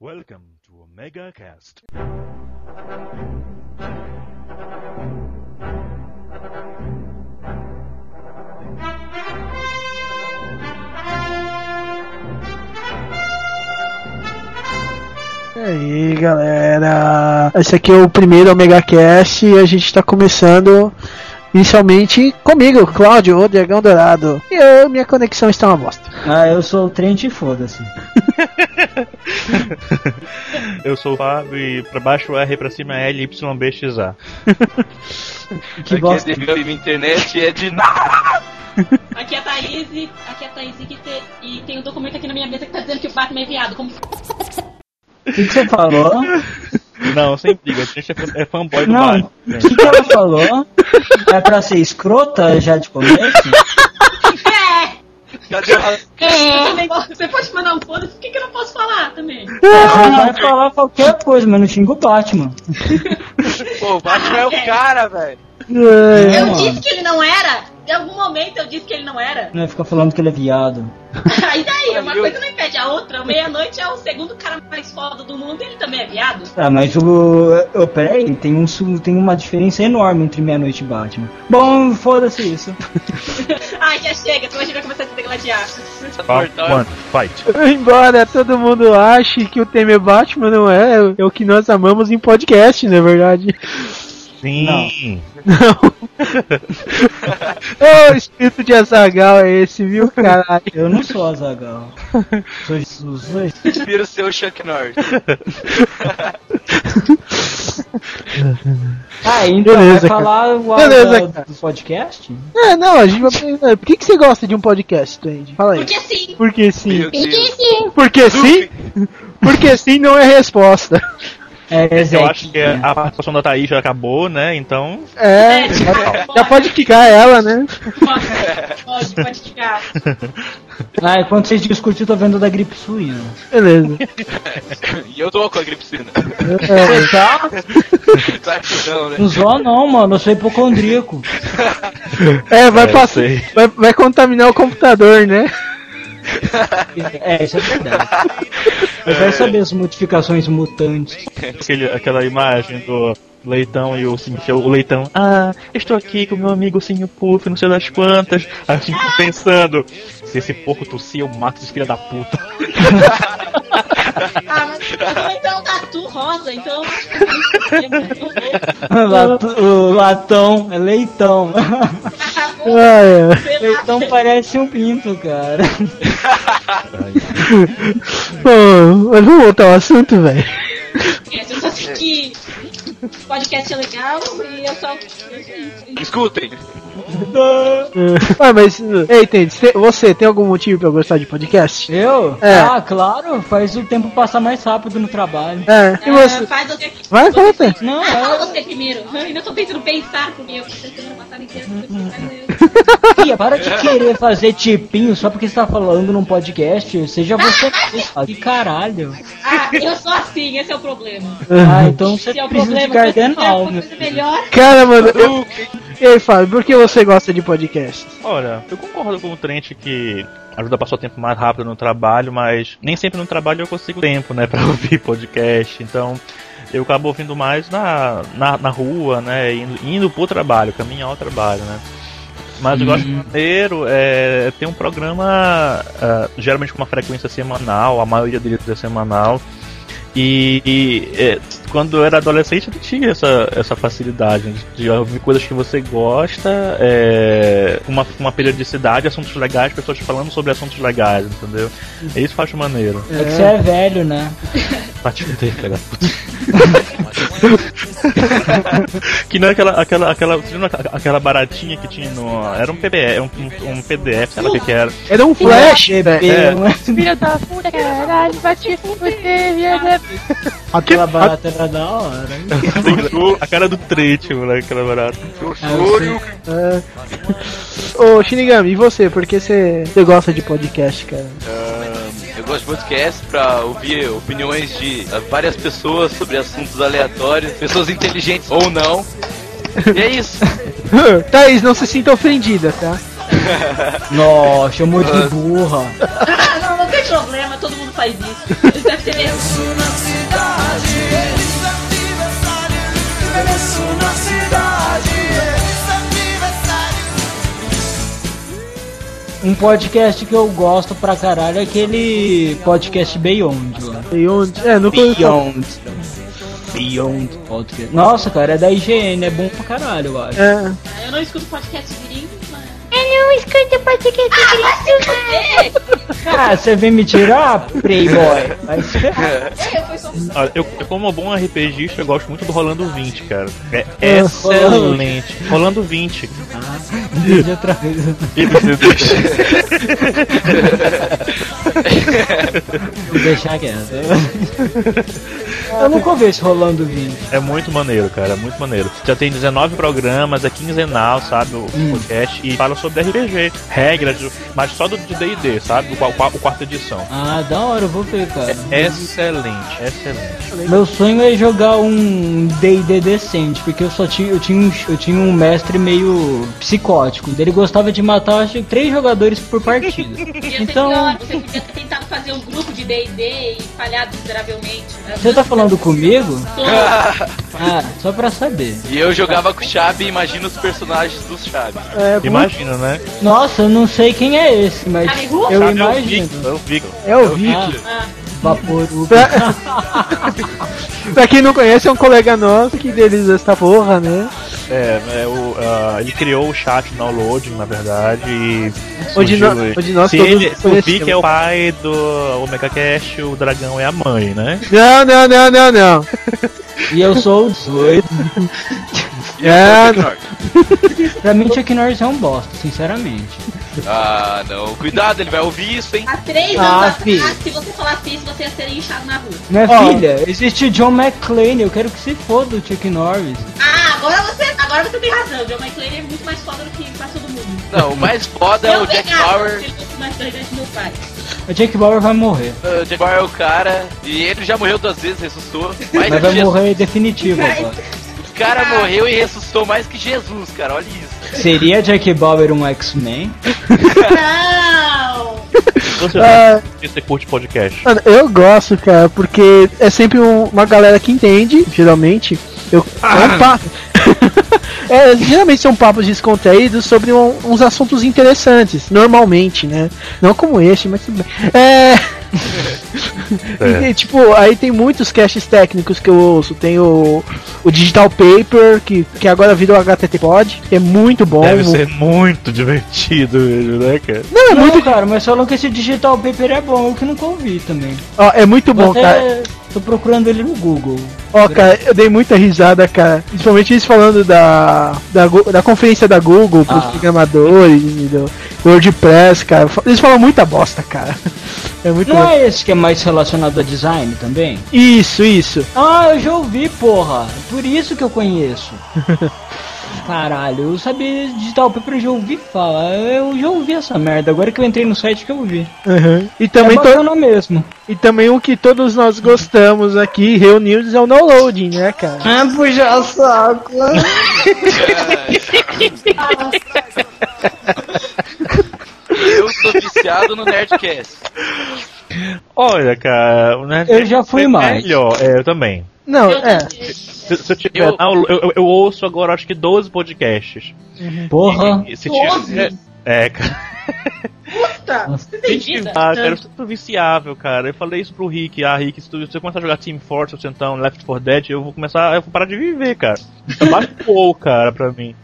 Welcome to Omega Cast. E aí galera, esse aqui é o primeiro Omega Cast e a gente tá começando inicialmente comigo, Cláudio, o Dragão Dourado. E eu, minha conexão está uma bosta. Ah, eu sou o Trent e foda-se. Eu sou o Fábio e pra baixo R, pra cima é L, Y, B, X, A. Que Aqui bosta. é de minha internet é de nada. Aqui é a Thaís, e- aqui é a Thaís e, que te- e tem um documento aqui na minha mesa que tá dizendo que o Batman é viado. Como O que, que você falou? Não, sem briga, a gente é fã- é fanboy do Não, Batman. o que, que ela falou? É pra ser escrota já de começo? É! Cadê a... Posso- Você pode mandar um foda-se, por que, que eu não posso falar também? Você vai falar qualquer coisa, mas não xinga o Batman. Pô, o Batman é o cara, velho. É, Eu mano. disse que ele não era! Em algum momento eu disse que ele não era. Não vai ficar falando que ele é viado. Aí daí, uma coisa não impede a outra. Meia-noite é o segundo cara mais foda do mundo e ele também é viado. Ah, mas o. Oh, peraí, tem, um, tem uma diferença enorme entre meia-noite e Batman. Bom, foda-se isso. Ai, já chega, senão a gente vai começar a se degladiar. One, fight. Embora todo mundo ache que o tema é Batman, não é, é o que nós amamos em podcast, na verdade. Sim. Não. Ô, espírito de Azagal é esse, viu, caralho? Eu não sou Azagal. Sou Jesus. Ser o Chuck Norris. Ah, então Beleza, vai cara. falar o Beleza, da- cara. do podcast? É, não, a gente vai perguntar. Por que, que você gosta de um podcast, Twenty? Fala aí. Porque assim. Porque sim. Meu Deus. Porque sim? Porque sim não é resposta. É, Eu acho que a participação da Thaís já acabou, né? Então. É, É, já, pode. já pode quicar ela, né? Pode, pode, ficar. Ah, enquanto vocês discutem, eu tô vendo da gripe suína. Beleza. E eu tô com a gripe suína. É, Você tá? Tá não, né? Não zoa não, mano. Eu sou hipocondríaco. é, vai É, passar. Vai, vai contaminar o computador, né? É, isso é verdade. Eu quero saber as modificações mutantes. Aquele, aquela imagem do Leitão e o Sinfio, o Leitão. Ah, estou aqui com meu amigo Sinho Puff, não sei das quantas. Fico pensando, se esse porco tossir, eu mato esse filho da puta. Ah, mas então tatu rosa, então. eu não tem. Lat- o latão, é leitão. Ah, é. Leitão parece um pinto, cara. Bom, mas vamos voltar ao assunto, velho. Eu só sei que o podcast é legal e eu só. Escutem. Ah, mas, ei, cê- você tem algum motivo pra gostar de podcast? Eu? É. Ah, claro, faz o tempo passar mais rápido no trabalho. É, e Ah, você? faz você. Vai, fala, você. Não, Ah, fala é. você primeiro. Eu ainda tô tentando pensar comigo. Tia, para de querer fazer tipinho só porque você tá falando num podcast. Seja você. Que caralho. Ah, eu sou assim, esse é o problema. Ah, então você Se é o problema, melhor. Cara, mano, eu... E aí, Fábio, por que você gosta de podcast? Olha, eu concordo com o Trent que ajuda a passar o tempo mais rápido no trabalho, mas nem sempre no trabalho eu consigo tempo, né, pra ouvir podcast. Então, eu acabo ouvindo mais na, na, na rua, né, indo, indo pro trabalho, caminhar ao trabalho, né. Mas eu gosto maneiro é ter um programa ah, geralmente com uma frequência semanal, a maioria deles é semanal. E, e, é, quando eu era adolescente eu não tinha essa, essa facilidade de, ouvir coisas que você gosta, é, uma, uma periodicidade, assuntos legais, pessoas falando sobre assuntos legais, entendeu? E isso eu acho maneiro. É que você é velho, né? Filha da puta. que não é aquela, aquela, aquela, você aquela baratinha que tinha no. Era um PDF, um, um, um PDF, sei lá o que que era. Era um flash, velho. É. Filha da puta, caralho, vai te fuder, filha da Aquela barata era da hora. hein? A cara do trete, moleque, aquela barata. Júlio. É. Ô, Shinigami, e você? Por que você você gosta de podcast, cara? Eu gosto de podcast pra ouvir opiniões de ah, várias pessoas sobre assuntos aleatórios, pessoas inteligentes ou não. E é isso. Thaís, não se sinta ofendida, tá? Nossa, chamou de burra. Ah, não, não tem problema, todo mundo faz isso. Eles devem ter mesmo. Um podcast que eu gosto pra caralho é aquele podcast Beyond lá. E onde? É, não conheço. Beyond. Beyond Podcast. Nossa, cara, é da IGN, é bom pra caralho, eu acho. É, Eu não escuto podcast gringo, não escuto podcast gringo. Ah, você vem me tirar, Playboy? Mas, É. Olha, eu, eu como bom RPGista, eu gosto muito do Rolando 20, cara. É É, excelente. Rolando 20. de outra vez. Vou deixar quieto. Eu nunca ouvi esse rolando vídeo. É muito maneiro, cara, é muito maneiro. Já tem 19 programas, é quinzenal, sabe? O podcast e fala sobre RPG, regras, mas só do de DD, sabe? O, qua- o quarta edição. Ah, da hora, eu vou ver, cara. Excelente, excelente. Meu sonho é jogar um D&D decente, porque eu só tinha, eu tinha um, eu tinha um mestre meio psicótico. Ele gostava de matar, acho que três jogadores por partida. Então, pior, você podia ter tentado fazer um grupo de DD e falhado miseravelmente. né? você tá falando comigo? Tô- Ah, só pra saber. E eu jogava com o Chabi e imagino os personagens dos Chabi. é, Imagina, né? Nossa, eu não sei quem é esse, mas eu Sabe, é o imagino. Vic, é o Vic. é o. Ah, Ah, Vaporu. Pra... pra quem não conhece, é um colega nosso que idealiza essa porra, né? É, é o, ah, ele criou o chat download, na verdade, e. Onde nó- onde nós se todos ele, o Vic conhecemos. é o pai do Omega Cash, o dragão é a mãe, né? Não, não, não, não, não. E eu sou o 18. É, Pra mim, Chuck Norris é um bosta, sinceramente. Ah, não. Cuidado, ele vai ouvir isso, hein? há três Ah, anos fi. atrás, se você falasse isso, você ia ser inchado na rua. Minha Ó. filha, existe o John McClane, eu quero que se foda o Chuck Norris. Ah, agora você, agora você tem razão. O John McClane é muito mais foda do que quase todo mundo. Não, o mais foda é o Jack Bauer. O Jack Bauer vai morrer. O Jack Bauer é o cara. E ele já morreu duas vezes, ressuscitou. Mas vai morrer definitivo agora. O cara morreu e ressuscitou mais que Jesus, cara. Olha isso. Seria Jack Bauer um X-Men? Não! Você, Ah. você curte podcast? Mano, eu gosto, cara, porque é sempre um- uma galera que entende, geralmente. Eu, é um papo. É, geralmente são papos descontraídos sobre um- uns assuntos interessantes, normalmente, né? Não como este, mas tudo bem. É. É. E, tipo, aí tem muitos casts técnicos que eu ouço. Tem o, o Digital Paper, que, que agora virou HTT Pod, que é muito bom. Deve ser muito divertido mesmo, né, cara? Não, é Não, muito, cara, mas falam que esse Digital Paper é bom, eu que nunca ouvi também. ó, é muito bom, Até cara. tô procurando ele no Google. Ó, cara, eu dei muita risada, cara. Principalmente eles falando da, da, da conferência da Google pros Ah. programadores do WordPress, cara. Eles falam muita bosta, cara. É muito Não bom. é esse que é mais relacionado a design também? Isso, isso. Ah, eu já ouvi, porra. Por isso que eu conheço. Caralho, eu sabia Digital Paper, eu já ouvi falar. Eu já ouvi essa merda. Agora que eu entrei no site que eu vi. Uhum. E, É também to- bacana mesmo. e também o que todos nós gostamos aqui, reunidos, é o downloading, né, cara? Ah, puxa saco. Eu sou viciado no Nerdcast. Olha, cara, o Nerd Eu já fui é mais. Melhor, é, eu também. Não, Eu é. Se, se eu tiver. Eu- Ah, eu, eu- eu ouço agora acho que 12 podcasts. Porra. E se Doze? tiver. É, cara. Puta! Você tem vida? ah, cara, eu sou viciável, cara. Eu falei isso pro Rick. Ah, Rick, se tu, se eu começar a jogar Team Fortress ou então Left 4 Dead, eu vou começar. Eu vou parar de viver, cara. Baixou, cara, pra mim.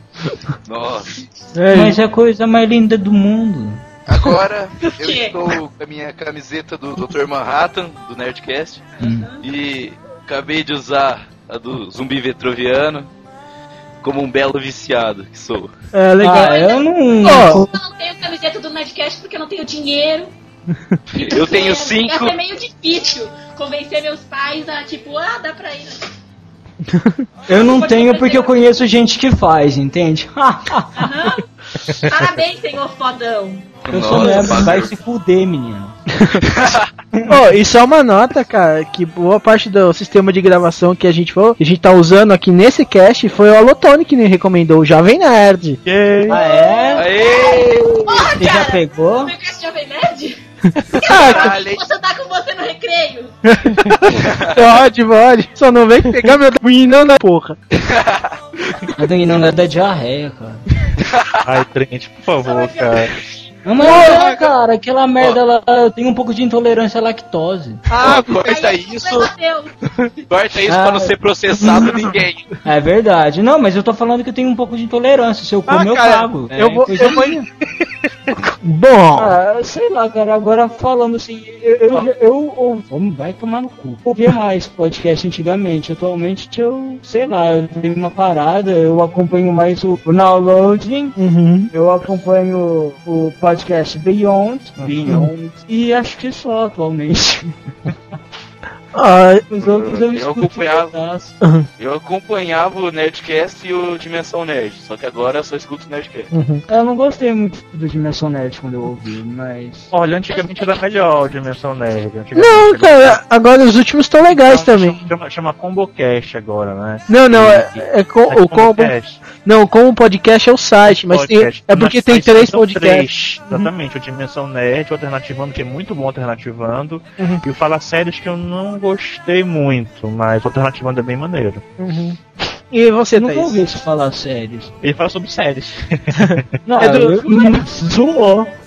Nossa. é Mas é a coisa mais linda do mundo. Agora eu estou com a minha camiseta do Dr. Manhattan, do Nerdcast. Hum. E acabei de usar a do zumbi vetroviano como um belo viciado que sou. é legal. Ah, eu não. Eu não tenho camiseta do Nerdcast porque eu não tenho dinheiro. Eu tenho É, cinco. É meio difícil convencer meus pais a, tipo, ah, dá pra ir. né? Eu não tenho porque eu conheço gente que faz, entende? Parabéns, senhor fodão. Eu sou mesmo, vai se fuder, menino. Ó, e só uma nota, cara, que boa parte do sistema de gravação que a gente falou, que a gente tá usando aqui nesse cast foi o Alotone que me recomendou, o Jovem Nerd. Yay! Ah, é? Aê! Porra, Você já cara! pegou? O Nerdcast Jovem Nerd? Caralho, hein? Posso andar com você no recreio? Pode, pode. Só não vem pegar meu Windows na porra. Eu tenho não da diarreia, cara. Ai, Trent, por favor, cara. Não, mas é, cara, aquela merda lá, eu tenho um pouco de intolerância à lactose. Ah, corta Aí, isso. Corta isso Ah. pra não ser processado ninguém. É verdade. Não, mas eu tô falando que eu tenho um pouco de intolerância. Se eu Ah, comer, eu cara, pago. eu É vou- eu vou-. Bom, Ah, sei lá, cara, agora falando assim, eu, eu, eu, eu- vamos, vai tomar no cu. Eu ouvia mais podcast antigamente, atualmente eu, sei lá, eu tenho uma parada, eu acompanho mais o, o Downloading, uhum. eu acompanho o podcast Beyond, Beyond, e acho que só atualmente. Ah, Os outros eu Eu acompanhava. Eu acompanhava o Nerdcast e o Dimensão Nerd, só que agora eu só escuto o Nerdcast. Eu não gostei muito do Dimensão Nerd quando eu ouvi, mas... Olha, antigamente era melhor o Dimensão Nerd. Não, cara, agora os últimos estão legais Chama- também. Chama, chama ComboCast agora, né? Não, não, é, é com, o combo. Não, como podcast é o site, mas tem, é porque Mas tem três podcasts. três. Exatamente, o Dimensão Nerd, o Alternativando, que é muito bom Alternativando, Uhum. e o Fala Sérios que eu não gostei muito, mas o Alternativando é bem maneiro. Uhum. E você, Eu nunca Thaís? ouvi isso falar sério. Ele fala sobre séries. Não, É do- eu- zoou.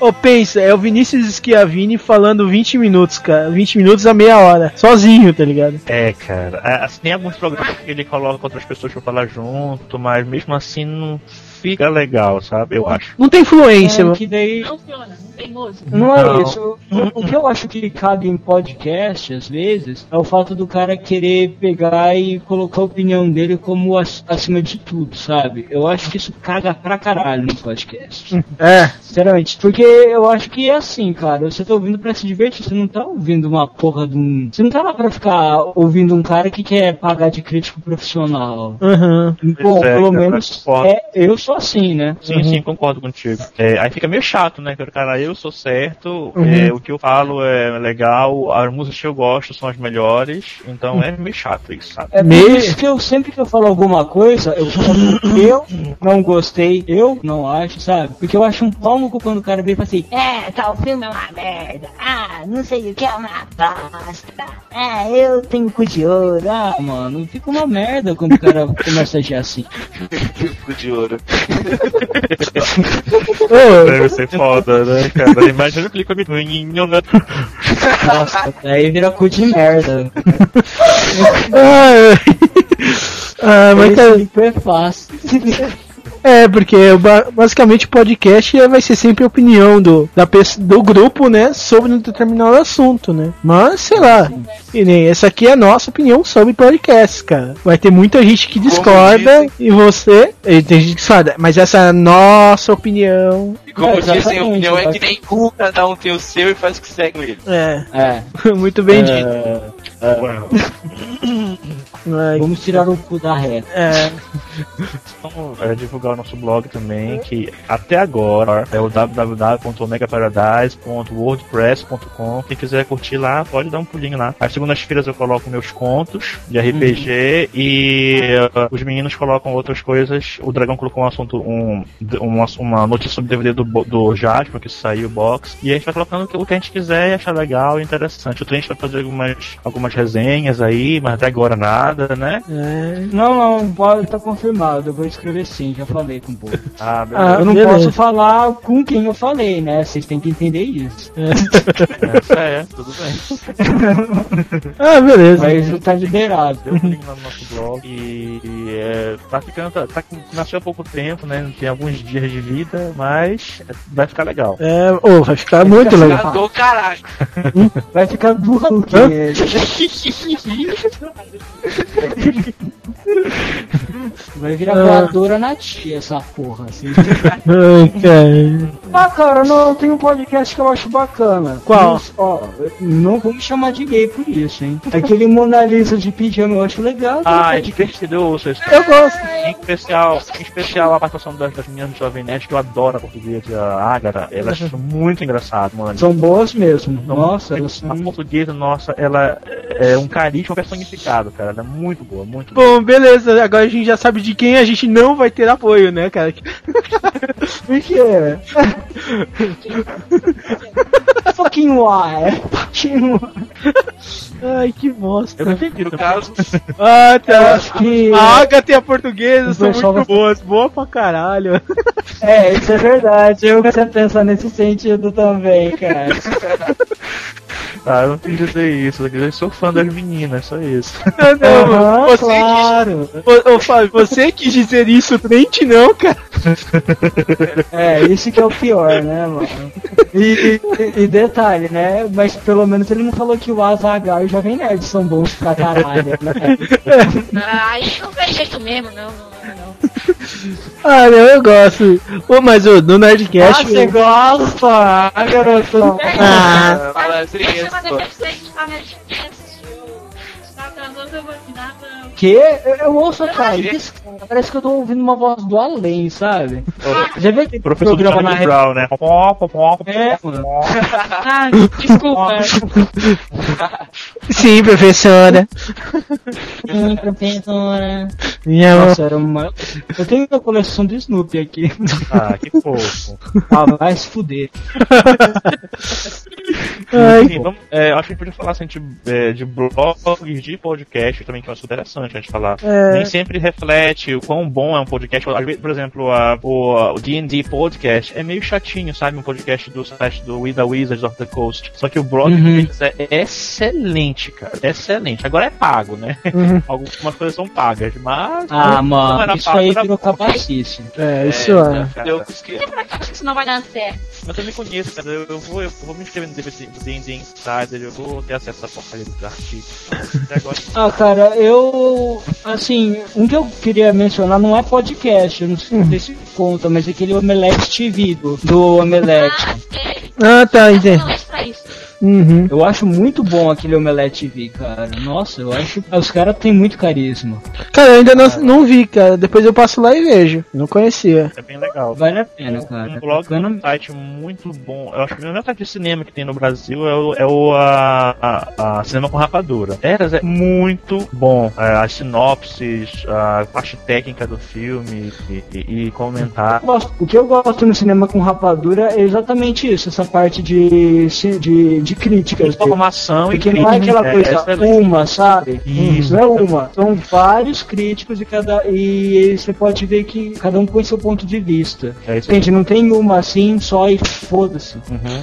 Ô, ô, pensa, é o Vinícius Schiavini falando 20 minutos, cara. 20 minutos a meia hora. Sozinho, tá ligado? É, cara. É, Assim, tem alguns programas que ele coloca outras pessoas pra falar junto, mas mesmo assim não fica legal, sabe? Eu acho. Não tem influência, É, mano. que daí Não funciona, não tem música. Não é isso. O, que eu acho que cabe em podcast, às vezes, é o fato do cara querer pegar e colocar a opinião dele como ac- acima de tudo, sabe? Eu acho que isso caga pra caralho no podcast. É. Sinceramente. Porque eu acho que é assim, cara. Você tá ouvindo pra se divertir, você não tá ouvindo uma porra de um. Você não tá lá pra ficar ouvindo um cara que quer pagar de crítico profissional. Uhum. Bom, é, pelo menos é, eu sou assim, né? Sim, sim, concordo contigo. É, aí fica meio chato, né? Que o cara, eu sou certo, Uhum. é, o que eu falo é legal, as músicas que eu gosto são as melhores, então é meio chato isso, sabe? É isso que eu sempre que eu falo alguma coisa, eu falo eu não gostei, eu não acho, sabe? Porque eu acho um pau no cu quando o cara vem e fala assim, É, tal filme é uma merda. Ah, não sei o que é uma bosta. Ah, eu tenho cu de ouro. ah, mano, fica uma merda quando o cara começa a agir assim. Fico de ouro. Deve ser foda, né, cara? Imagina o clipe menino, né? Nossa, aí vira cu de merda. ah, ah, mas cara, Esse é fácil. É, porque ba- basicamente o podcast é- vai ser sempre a opinião do, da do grupo, né, sobre um determinado assunto, né? Mas, sei lá, e nem essa aqui é a nossa opinião sobre podcast, cara. Vai ter muita gente que discorda e você, e tem gente que discorda, mas essa é a nossa opinião. E como É, dizem, a opinião é que nem cu, cada um tem o seu e faz o que segue ele. É, É. muito bem dito. é, Ai, vamos tirar o cu da reta. é, Vamos é, divulgar o nosso blog também, que até agora é o www.omegaparadise.wordpress.com. Quem quiser curtir lá, pode dar um pulinho lá. Às segundas-feiras eu coloco meus contos de RPG e uh, os meninos colocam outras coisas. O Dragão colocou um assunto, um, uma, uma notícia sobre o DVD do, do Jasper, que saiu o box. E a gente vai colocando o que- o que a gente quiser e achar legal e interessante. O Trent vai fazer algumas, algumas resenhas aí, mas até agora nada, né? é. Não, não, pode tá confirmado. Eu vou escrever sim, já falei com o povo. Ah, Ah, eu não beleza. posso falar com quem eu falei, né? Vocês têm que entender isso. beleza. É, tudo bem. Ah, beleza. Mas tá liberado. Deu um link lá no nosso blog e, e, é, tá ficando, tá, tá, nasceu há pouco tempo, né? Não tem alguns dias de vida, mas vai ficar legal. É, ô, vai ficar muito ficar legal. Do caralho. Vai ficar burro. Vai virar Ah. voadora na tia essa porra, assim. Ai, cara. Ah, cara, não, tem um podcast que eu acho bacana. Qual? Mas, ó, não vou me chamar de gay por isso, hein? Aquele Mona Lisa de pijama eu acho legal. Ah, é divertido, eu ouço isso. Eu gosto. Em especial, em especial a participação das, das meninas do Jovem Nerd, que eu adoro a portuguesa, a Ágata, elas são muito engraçadas, mano. São boas mesmo. Nossa, elas a são... portuguesa, nossa, ela é, é um carisma personificado, cara. Ela é muito boa, muito boa. Bom, beleza. Agora a gente já sabe de quem a gente não vai ter apoio, né, cara? Por quê? Fucking why? Fucking why? Ai, que bosta. Eu não entendi No no caso, Ah, Eu tá. acho que. A Agatha e a portuguesa são muito boas. Boa pra caralho. É, isso é verdade. Eu comecei a pensar nesse sentido também, cara. Ah, eu não quis dizer isso. Eu sou fã das meninas, só isso. Não, não, Aham, você, claro. quis, ô, ô, Fábio, você quis dizer isso, o Trent não, cara. É, isso que é o pior, né, mano? E, e- e detalhe, né? Mas pelo menos ele não falou que o Azaghal e o Jovem Nerd são bons pra caralho, né? Ai, não faz jeito mesmo, não, não, não. Ah, não, eu gosto. Ô, mas no Ah, Nerdcast. você gosta? Ah, garotão. Ah, fala assim, Deixa eu isso. Fazer deficiente pra minha Tá atrasando, eu? Eu, ouço, cara. isso, cara, Parece que eu tô ouvindo uma voz do além, sabe? Já viu aquele Professor do programa na Brown, né? É, mano. Ah, desculpa. sim, professora. Sim, professora. Minha. Nossa, era uma... Eu tenho uma coleção de Snoopy aqui. Ah, que fofo. Ah, vai se fuder. Ai, Enfim, vamos, é, acho que a gente podia falar assim, de, é, de blogs, de podcast também, que eu acho interessante a gente falar. É. Nem sempre reflete o quão bom é um podcast. Por exemplo, a, o, D&D Podcast é meio chatinho, sabe? Um podcast do site do We The Wizards of the Coast. Só que o blog Uhum. deles é excelente, cara. Excelente. Agora é pago, né? Uhum. Algumas coisas são pagas, mas... Ah, não mano, isso pago, aí virou bom. cabacice. É, isso é. Acho que isso não vai dar certo. Mas eu me conheço, cara. Eu, eu vou, eu vou me inscrever no D&D Insider, eu vou ter acesso a porcaria dos artigos. Até agora... Ah, cara, eu. Assim, um que eu queria mencionar não é podcast, eu não sei se conta, mas é aquele Omelete TV do, do Omelete. Ah, sei. Ah, tá, entendi. Uhum. Eu acho muito bom aquele Omelete TV, cara. Nossa, eu acho que os caras têm muito carisma. Cara, eu ainda não, não vi, cara. Depois eu passo lá e vejo. Não conhecia. É bem legal. Vale a pena, cara. Um blog, Bacana- um site muito bom. Eu acho que o melhor site de cinema que tem no Brasil é o, é o a, a- a Cinema com Rapadura. Eras é muito bom. É, as sinopses, a parte técnica do filme e, e- e comentar. Eu gosto- O que eu gosto no cinema com rapadura é exatamente isso, essa parte de, de, de críticas. Informação e Porque não é aquela coisa excelente. uma, sabe? Isso. Não é uma. São vários críticos e cada. E você pode ver que cada um põe seu ponto de vista. É isso. Gente, não tem uma assim só e foda-se.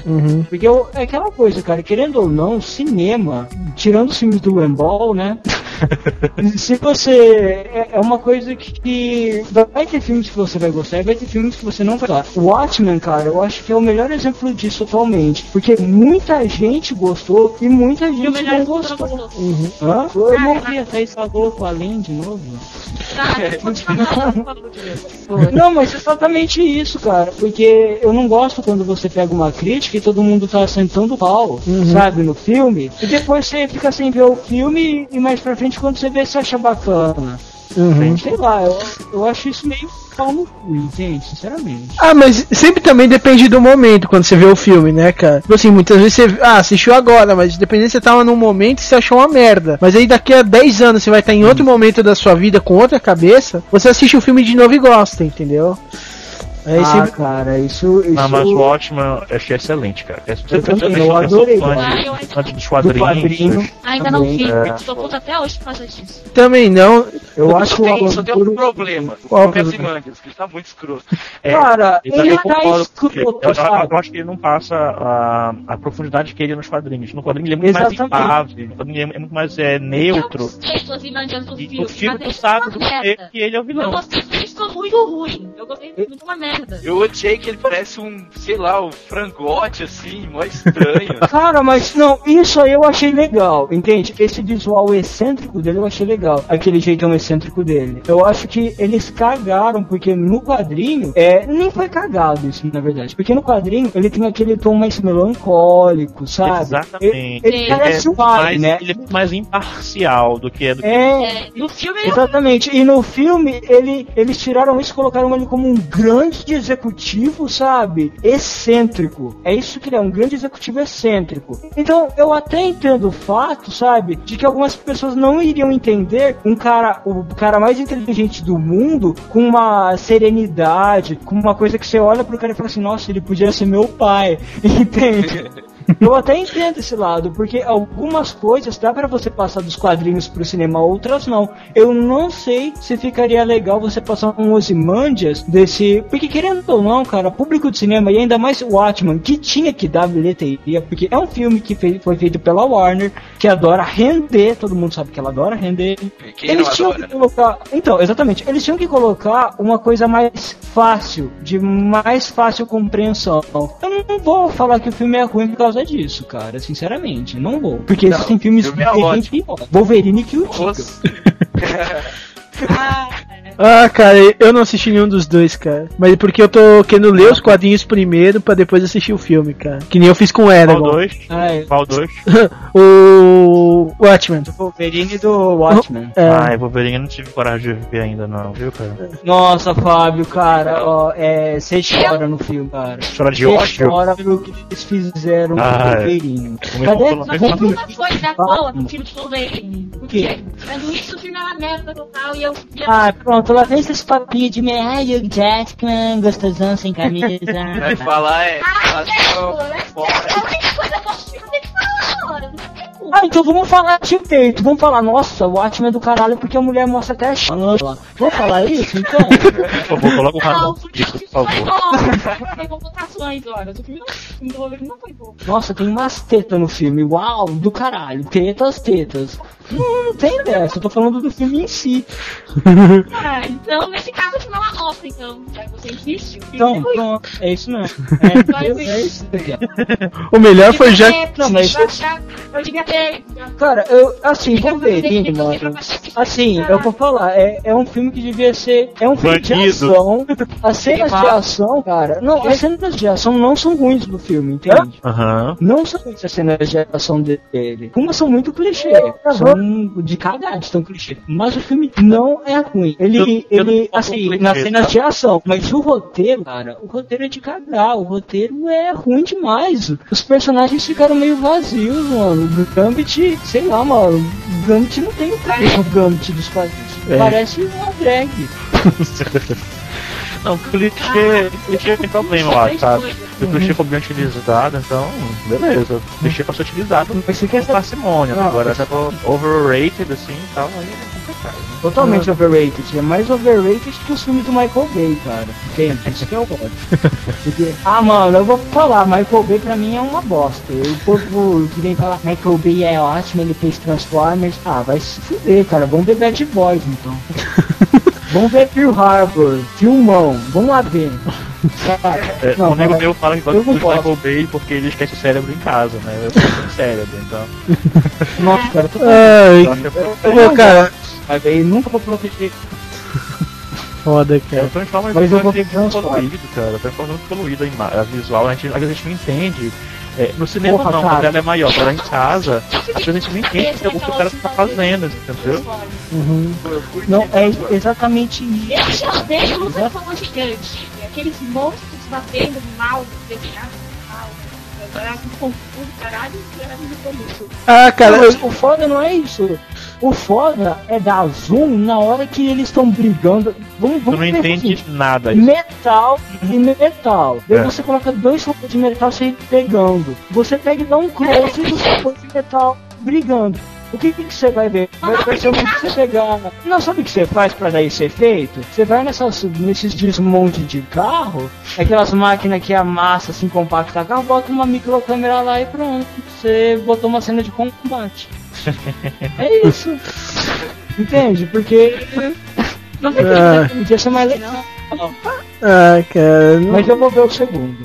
Uhum. Uhum. Porque eu- é aquela coisa, cara, querendo ou não, cinema, tirando os filmes do Rambol, né? se você. É é uma coisa que. Vai ter filmes que você vai gostar e vai ter filmes que você não vai gostar. O Watchmen, cara, eu acho que é o melhor exemplo disso atualmente. Porque muita gente gostou e muita gente não não gostou. gostou. Hã? Eu morri até isso falou com a Além de novo. Tá. Não, mas é exatamente isso, cara. Porque eu não gosto quando você pega uma crítica e todo mundo tá sentando pau, sabe, no filme. E depois você fica sem ver o filme e mais pra frente quando você vê, você acha bacana. Uhum. Sei lá, eu, eu acho isso meio pau no cu, entende? Sinceramente. Ah, mas sempre também depende do momento quando você vê o filme, né, cara? Tipo assim, muitas vezes você ah, assistiu agora, mas dependendo você tava num momento e você achou uma merda. Mas aí daqui a 10 anos você vai estar em outro momento da sua vida com outra cabeça, você assiste o filme de novo e gosta, entendeu? Aí ah, sempre. cara, isso. isso... Ah, mas o Watchmen eu achei excelente, cara. É, Eu também, eu adorei. Antes dos do quadrinhos. quadrinho. Ainda não vi, É. estou puto até hoje por causa disso. Também não. Eu acho que o Tem, só tem um problema. Qual Com as problema? imagens, que está muito escroto. É, Cara, eu ele também tá escroto, eu, eu- eu acho que ele não passa a, a profundidade que ele é nos quadrinhos. No quadrinho ele é muito mais Exatamente. suave, no quadrinho ele é muito mais é, neutro. Eu sei suas imagens do E filme, no filme mas tu sabe é do que ele é o Eu vilão. gostei disso, ficou muito ruim. Eu gostei muito de uma merda. Eu odiei que ele parece um, sei lá, um frangote assim, mó estranho. Cara, mas não, isso aí eu achei legal, entende? Esse visual excêntrico dele eu achei legal. Aquele jeitão excêntrico dele. Eu acho que eles cagaram, porque no quadrinho, é, nem foi cagado isso, na verdade. Porque no quadrinho ele tem aquele tom mais melancólico, sabe? Exatamente. Ele, ele Sim. parece é um pai, mais, né? Ele é mais imparcial do que é do que É, É, no filme ele Exatamente, e no filme ele, eles tiraram isso e colocaram ele como um grande executivo, sabe? Excêntrico. É isso que ele é, um grande executivo excêntrico. Então eu até entendo o fato, sabe, de que algumas pessoas não iriam entender um cara, o cara mais inteligente do mundo, com uma serenidade, com uma coisa que você olha pro cara e fala assim, nossa, ele podia ser meu pai, entende? Eu até entendo esse lado, porque algumas coisas dá pra você passar dos quadrinhos pro cinema, outras não. Eu não sei se ficaria legal você passar um Ozymandias desse. Porque querendo ou não, cara, público de cinema e ainda mais o Watchman, que tinha que dar bilheteria, porque é um filme que fei- foi feito pela Warner, que adora render, todo mundo sabe que ela adora render. Quem Eles tinham adora? que colocar. Então, exatamente. Eles tinham que colocar uma coisa mais fácil, de mais fácil compreensão. Eu não vou falar que o filme é ruim por causa disso, cara. Sinceramente, não vou. Porque Não, existem filmes o que é tem gente que Wolverine que o. Nossa. Ah, Ah, cara, eu não assisti nenhum dos dois, cara. Mas é porque eu tô querendo ler os quadrinhos primeiro pra depois assistir o filme, cara. Que nem eu fiz com o Qual Eragon. Qual dois? o Watchmen. do Wolverine do Watchmen. É, Ai, Wolverine eu não tive coragem de ver ainda não, viu, cara? Nossa, Fábio, cara, ó, é, você chora no filme, cara. Chora de Você ódio. chora pelo que eles fizeram com o Ah, é. Wolverine. Como Cadê? tem uma coisa boa no filme de Wolverine. O quê? Mas do é uma merda total e eu. eu Ah, pronto, lá vem esses papinhos de me. Ai, o Jackman, gostosão sem camisa. Vai falar é. Ah, é. Ah, então vamos falar de peito. Vamos falar, nossa, o Watchmen é do caralho porque a mulher mostra até a chama. Vamos falar isso, então? Por favor, coloca o Não, Ramon, por favor. Nossa, tem umas tetas no filme. Uau, do caralho. Tetas, tetas. Não, não tem dessa, eu tô falando do filme em si. Ah, então nesse caso o filme é uma roça, então. Já você insiste, o filme Então, é pronto, é isso mesmo. É, é, é isso o melhor foi já. É, Não, mas- eu achava- Eu devia ter. Cara, eu, assim, Wolverine, mano. Assim, eu vou falar, é, é um filme que devia ser. É um filme de Bandido. ação. As cenas de ação, cara. Não, as cenas de ação não são ruins do filme, entende? Aham. Não são ruins as cenas de ação dele. Umas são muito clichê. São de cagar de tão clichê. Mas o filme não é ruim. Ele, Eu- eu ele sou assim, nas cenas tá? de ação. Mas o roteiro, cara, o roteiro é de cagar. O roteiro é ruim demais. Os personagens ficaram meio vazios, mano. O Gambit, sei lá, mano. O Gambit não tem o cara o Gambit dos quadrinhos. É. Parece uma drag. Não, clichê, clichê tem problema, acho, sabe? Se o clichê for bem utilizado, então, beleza. O clichê ser utilizado Mas você quer parcimônia. Agora, se for overrated, assim e tal, aí é complicado. né? Totalmente overrated. É mais overrated que os filmes do Michael Bay, cara. Entende? Isso que eu gosto. Porque, ah, mano, eu vou falar, Michael Bay pra mim é uma bosta. O povo que vem falar Michael Bay é ótimo, ele fez Transformers. Ah, vai se fuder, cara. Vamos ver Bad Boys, então. Vamos ver Pearl Harbor, filmão. Vamos lá ver. É, não, um amigo meu fala que gosta do. Michael Bay porque ele esquece o cérebro em casa, né? Eu tenho um cérebro, então. Nossa, cara, eu tô Ai, Eu acho que é eu Ô, cara, Mas aí nunca vou proteger. foda, É, cara. o Transformers Mas eu vou é poluído, cara. Transformers é poluído a, a visual, a gente, a gente não entende. É, no cinema Porra, não, cara. mas ela é maior, ela em casa, às vezes a gente não entende o que o cara tá fazendo, entendeu? Uhum. Não, é exatamente isso. Eu já gigante. Aqueles monstros batendo mal, desenhados mal. Era muito confuso, caralho, era muito bonito. Ah, cara, eu- o foda não é isso. O foda é dar zoom na hora que eles estão brigando. Vamos, Tu vamos não ver entende assim, nada. Metal e metal. Daí É. você coloca dois robôs de metal se pegando. Você pega e dá um close dos robôs de metal brigando. O que, que você vai ver? Vai parecer um que você pegar. Não sabe o que você faz pra dar esse efeito? Você vai nessas, nesses desmontes de carro, aquelas máquinas que amassa assim, compacta carro, bota uma microcâmera lá e pronto. Você botou uma cena de combate. É isso. Entende? Porque. Ah. Podia ser mais legal. ah, cara, não- Mas eu vou ver o segundo.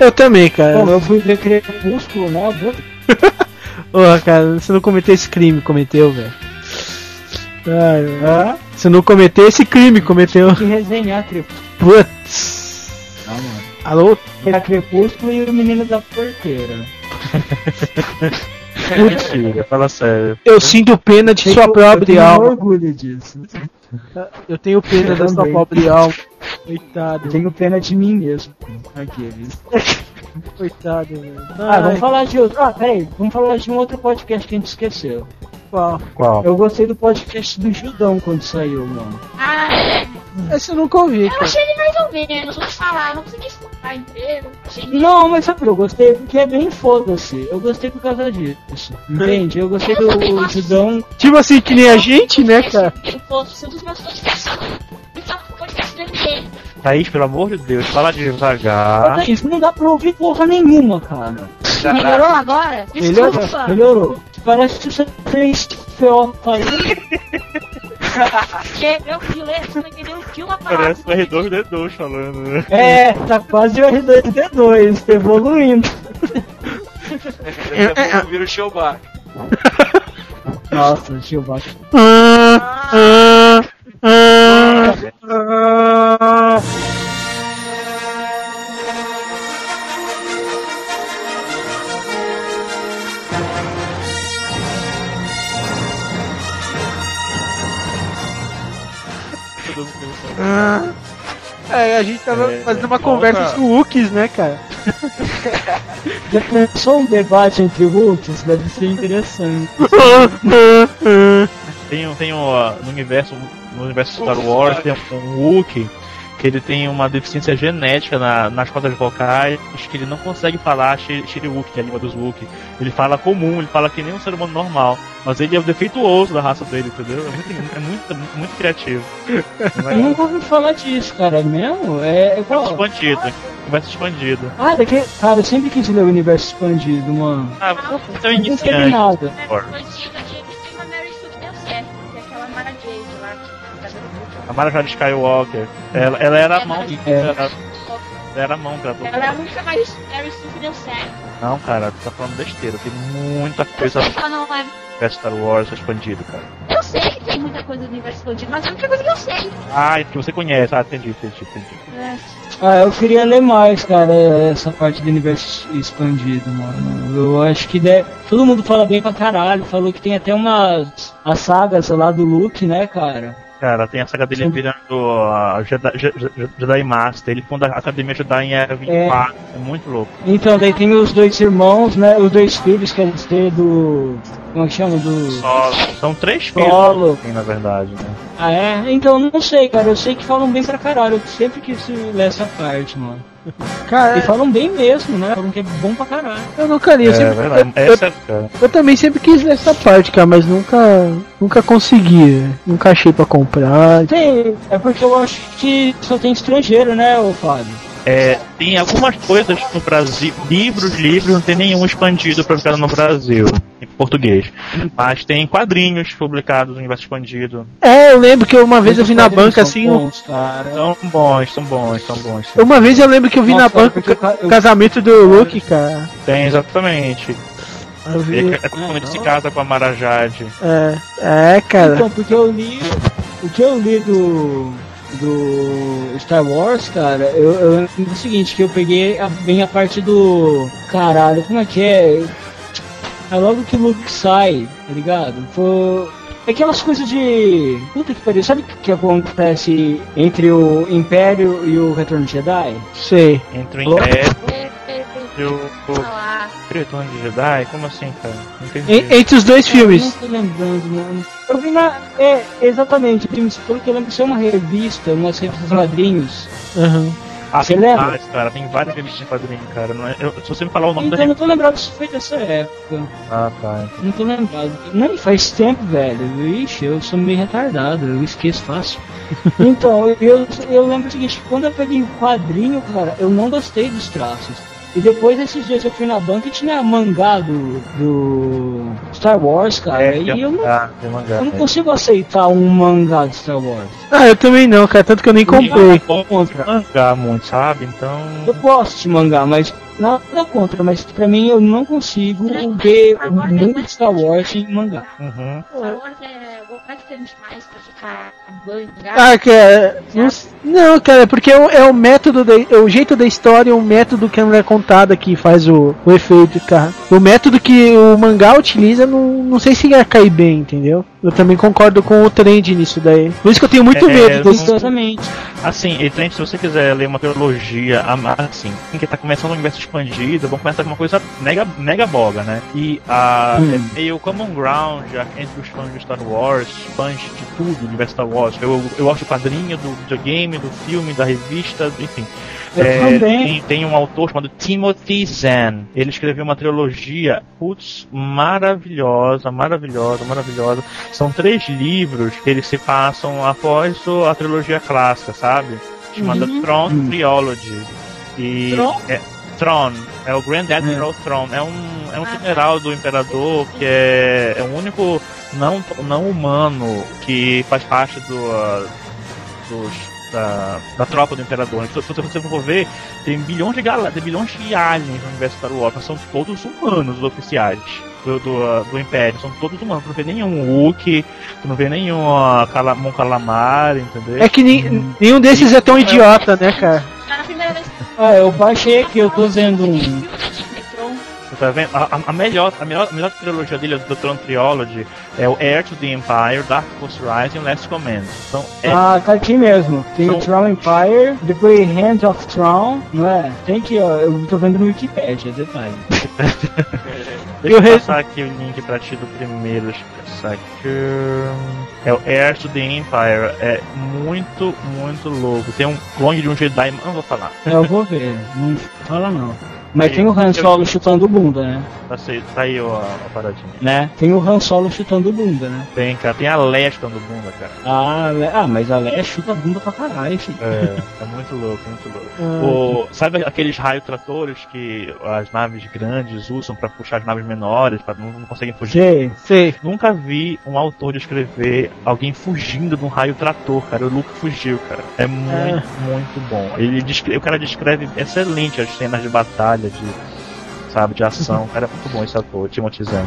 eu também, cara. Bom, eu fui ver Crepúsculo, né? Eu vou- Porra, cara, você não cometeu esse crime, cometeu, velho. Ah, se não cometer esse crime, cometeu. Que resenhar Crepúsculo. Putz. Ah, mano. Alô? Era Crepúsculo e o menino da porteira. Mentira, fala sério. Eu sinto pena de sua Eu própria tenho alma. orgulho disso. Eu tenho pena da sua também. pobre alma. Coitado, Eu tenho pena de mim mesmo. Aqueles. coitado, velho. Ah, Ai, vamos falar de outro. Ah, peraí, vamos falar de um outro podcast que a gente esqueceu. qual? Qual? Eu gostei do podcast do Judão quando saiu, mano. Ah, Esse eu nunca ouvi, eu cara. achei ele mais ou menos, vou falar, não consegui escutar inteiro. Achei Não, mas sabe por que eu gostei? Porque é bem foda-se. Eu gostei por causa disso. Entende? Eu gostei do Judão. Tipo assim, que nem a gente, né, cara? Um dos meus podcasts, o podcast. Thaís, pelo amor de Deus, fala devagar. Isso não dá pra ouvir porra nenhuma, cara. Melhorou agora? Melhorou. Desculpa. Melhorou. Parece que você fez feio. Porque eu fui ler, você não entendeu o que uma palavra. Parece o R2D2 falando, né? É, tá quase o R2D2, evoluindo. Daqui a pouco vira o Showbar. Nossa, Chewbacca. Ah, ah, ah, ah. Ah. É, a gente tava É, fazendo uma volta. conversa sobre Wookies, né, cara? Já pensou um debate entre Hulks? Deve ser interessante. Tem, um- tem um, ó, no universo no universo Star Wars tem um Wookiee que ele tem uma deficiência genética na- nas cordas vocais que ele não consegue falar Shiri- Shiriwookie, que é a língua dos Wookiee. Ele fala comum, ele fala que nem um ser humano normal, mas ele é o defeituoso da raça dele, entendeu? É muito, é muito, muito criativo. Não Eu é? nunca ouvi falar disso, cara. É mesmo? É, é qual? Expandido, universo expandido. Ah, daqui. Cara, eu sempre quis ler o universo expandido, mano. Ah, você é um Não iniciante. nada. Expandido, A Marajada Skywalker, ela, ela era a mão, É. ela, ela era a mão que ela Ela é a única Mary Sue que deu certo. Não, cara, tu tá falando besteira. Tem muita coisa Só não é. universo Star Wars expandido, cara. Eu sei que tem muita coisa do universo expandido, mas é a única coisa que eu sei. Ah, que você conhece. Ah, entendi, entendi, entendi. É. Ah, eu queria ler mais, cara, essa parte do universo expandido, mano. Eu acho que deve... todo mundo fala bem pra caralho. Falou que tem até umas as sagas lá do Luke, né, cara? Cara, tem a saga dele Sim. virando a Jedi, Jedi, Master. Ele funda a Academia Jedi em Era 24. É. muito louco. Então, daí tem os dois irmãos, né? Os dois filhos, quer dizer, do. Como é que chama? Do. Só, são três filhos, Solo. assim, na verdade, né? Ah, é? Então, não sei, cara. Eu sei que falam bem pra caralho. Eu sempre quis ler essa parte, mano. Cara, E falam bem mesmo, né? Falam que é bom pra caralho. eu nunca li. Eu, É sempre- eu- Essa é, cara. eu também sempre quis ler essa parte, cara, mas nunca, nunca consegui. Nunca achei pra comprar. Tem, é porque eu acho que só tem estrangeiro, né, ô Fábio? É, tem algumas coisas no Brasil, livros, livros, não tem nenhum expandido pra ficar no Brasil, em português. Mas tem quadrinhos publicados no universo expandido. É, eu lembro que uma vez eu vi na banca são assim. bons, cara. São bons, são bons, são bons. sim. Uma vez eu lembro que eu vi Nossa, na banca o eu- casamento do Luke, cara. Tem, exatamente. Eu vi. É, é quando ele se casa com a Marajade. É, é, cara. Então, porque eu li. O que eu li do. Do Star Wars, cara, eu, eu lembro do seguinte, que eu peguei a- bem a parte do. Caralho, como é que é? É logo que o Luke sai, tá ligado? Foi. Aquelas coisas de. Puta que pariu, sabe o que, que acontece entre o Império e o Retorno de Jedi? Sei. Entre o Império e o, o. Retorno de Jedi? Como assim, cara? Entre os dois Eu não filmes. tô lembrando, mano. Eu vi na. É, exatamente, filmes, pelo que eu lembro, isso é uma revista, umas revistas quadrinhos. Aham. Ah, Você tem lembra? vários, cara. Tem várias revistas de quadrinho, cara. Não é- eu- se você me falar o nome Então da eu não tô lembrado se foi dessa época. Ah, tá. Não tô lembrado. Não, faz tempo, velho. Ixi, eu sou meio retardado, eu esqueço fácil. Então, eu, eu lembro o seguinte, quando eu peguei o quadrinho, cara, eu não gostei dos traços. E depois desses dias eu fui na banca e tinha mangá do, do Star Wars, cara. É, e eu não, mangá, eu não é. consigo aceitar um mangá de Star Wars. Ah, eu também não, cara. Tanto que eu nem comprei. Contra. mangá muito, sabe? Então. Eu gosto de mangá, mas nada contra, mas pra mim eu não consigo ver o mundo de Star Wars em mangá. Uhum. Star Wars é. É que ter demais pra ficar doido, Ah, cara, não, não, cara, porque é o, é o método, da, é o jeito da história, é o método que não é contada que faz o, o efeito, cara. O método que o mangá utiliza, não, não sei se ia cair bem, entendeu? Eu também concordo com o trend nisso daí. Por isso que eu tenho muito É, medo desse. Exatamente. Assim, e Trent, se você quiser ler uma trilogia, a- assim, que tá começando um universo expandido, vamos começar com uma coisa mega, mega boga, né? E a Hum. é meio common ground já entre os fãs de Star Wars, fãs de tudo, do universo Star Wars. Eu, eu gosto do quadrinho, do videogame, do filme, da revista, enfim. É, também. tem, tem um autor chamado Timothy Zahn. Ele escreveu uma trilogia, putz, maravilhosa, maravilhosa, maravilhosa. São três livros que eles se passam após a trilogia clássica, sabe? Chamada Tron Hum. Trilogy. E Tron? É, Tron, é o Grand Admiral Tron. É um, é um general do imperador que é, é o único não, não humano que faz parte do, ah, dos da, da tropa do Imperador. Então, se você for ver, tem bilhões de gal tem bilhões de aliens no universo Star Wars, mas são todos humanos os oficiais do, do, do Império, são todos humanos. Tu não vê nenhum Wookiee, tu não vê nenhum uh, cala, Mon Calamar, entendeu? É que ni- nenhum desses é tão idiota, né, cara? Ah, eu baixei aqui, eu tô vendo um. Que tá vendo? A, a- a melhor, a, melhor, a melhor trilogia dele, do Tron Trilogy, é o Heir to the Empire, Dark Force Rising e Last Command. Então, é, Ah, tá aqui mesmo. Tem o São- Tron Empire, depois Hands of Tron, não é? Tem aqui, ó. Eu tô vendo no Wikipedia, detalhe. Deixa eu Eu re- passar aqui o link pra ti do primeiro. Deixa eu pensar aqui. É o Heir to the Empire. É muito, muito louco. Tem um clone de um Jedi. Não vou falar. Eu vou ver, não fala não. Mas Aí, tem o Han eu- Solo chutando bunda, né? Tá, tá aí ó, a paradinha. né? Tem o Han Solo chutando bunda, né? Tem, cara. Tem a Leia chutando bunda, cara. Ah, Le- ah mas a Leia chuta bunda pra caralho, filho. É, é muito louco, muito louco. Ah, O, sabe aqueles raio-tratores que as naves grandes usam pra puxar as naves menores, pra não, não conseguem fugir? Sei. sei. Nunca vi um autor descrever alguém fugindo de um raio trator, cara. O Luke fugiu, cara. É muito, muito bom. Ele descreve, o cara descreve excelente as cenas de batalha, de sabe, de ação. Cara, é muito bom esse ator, Timothy Zahn.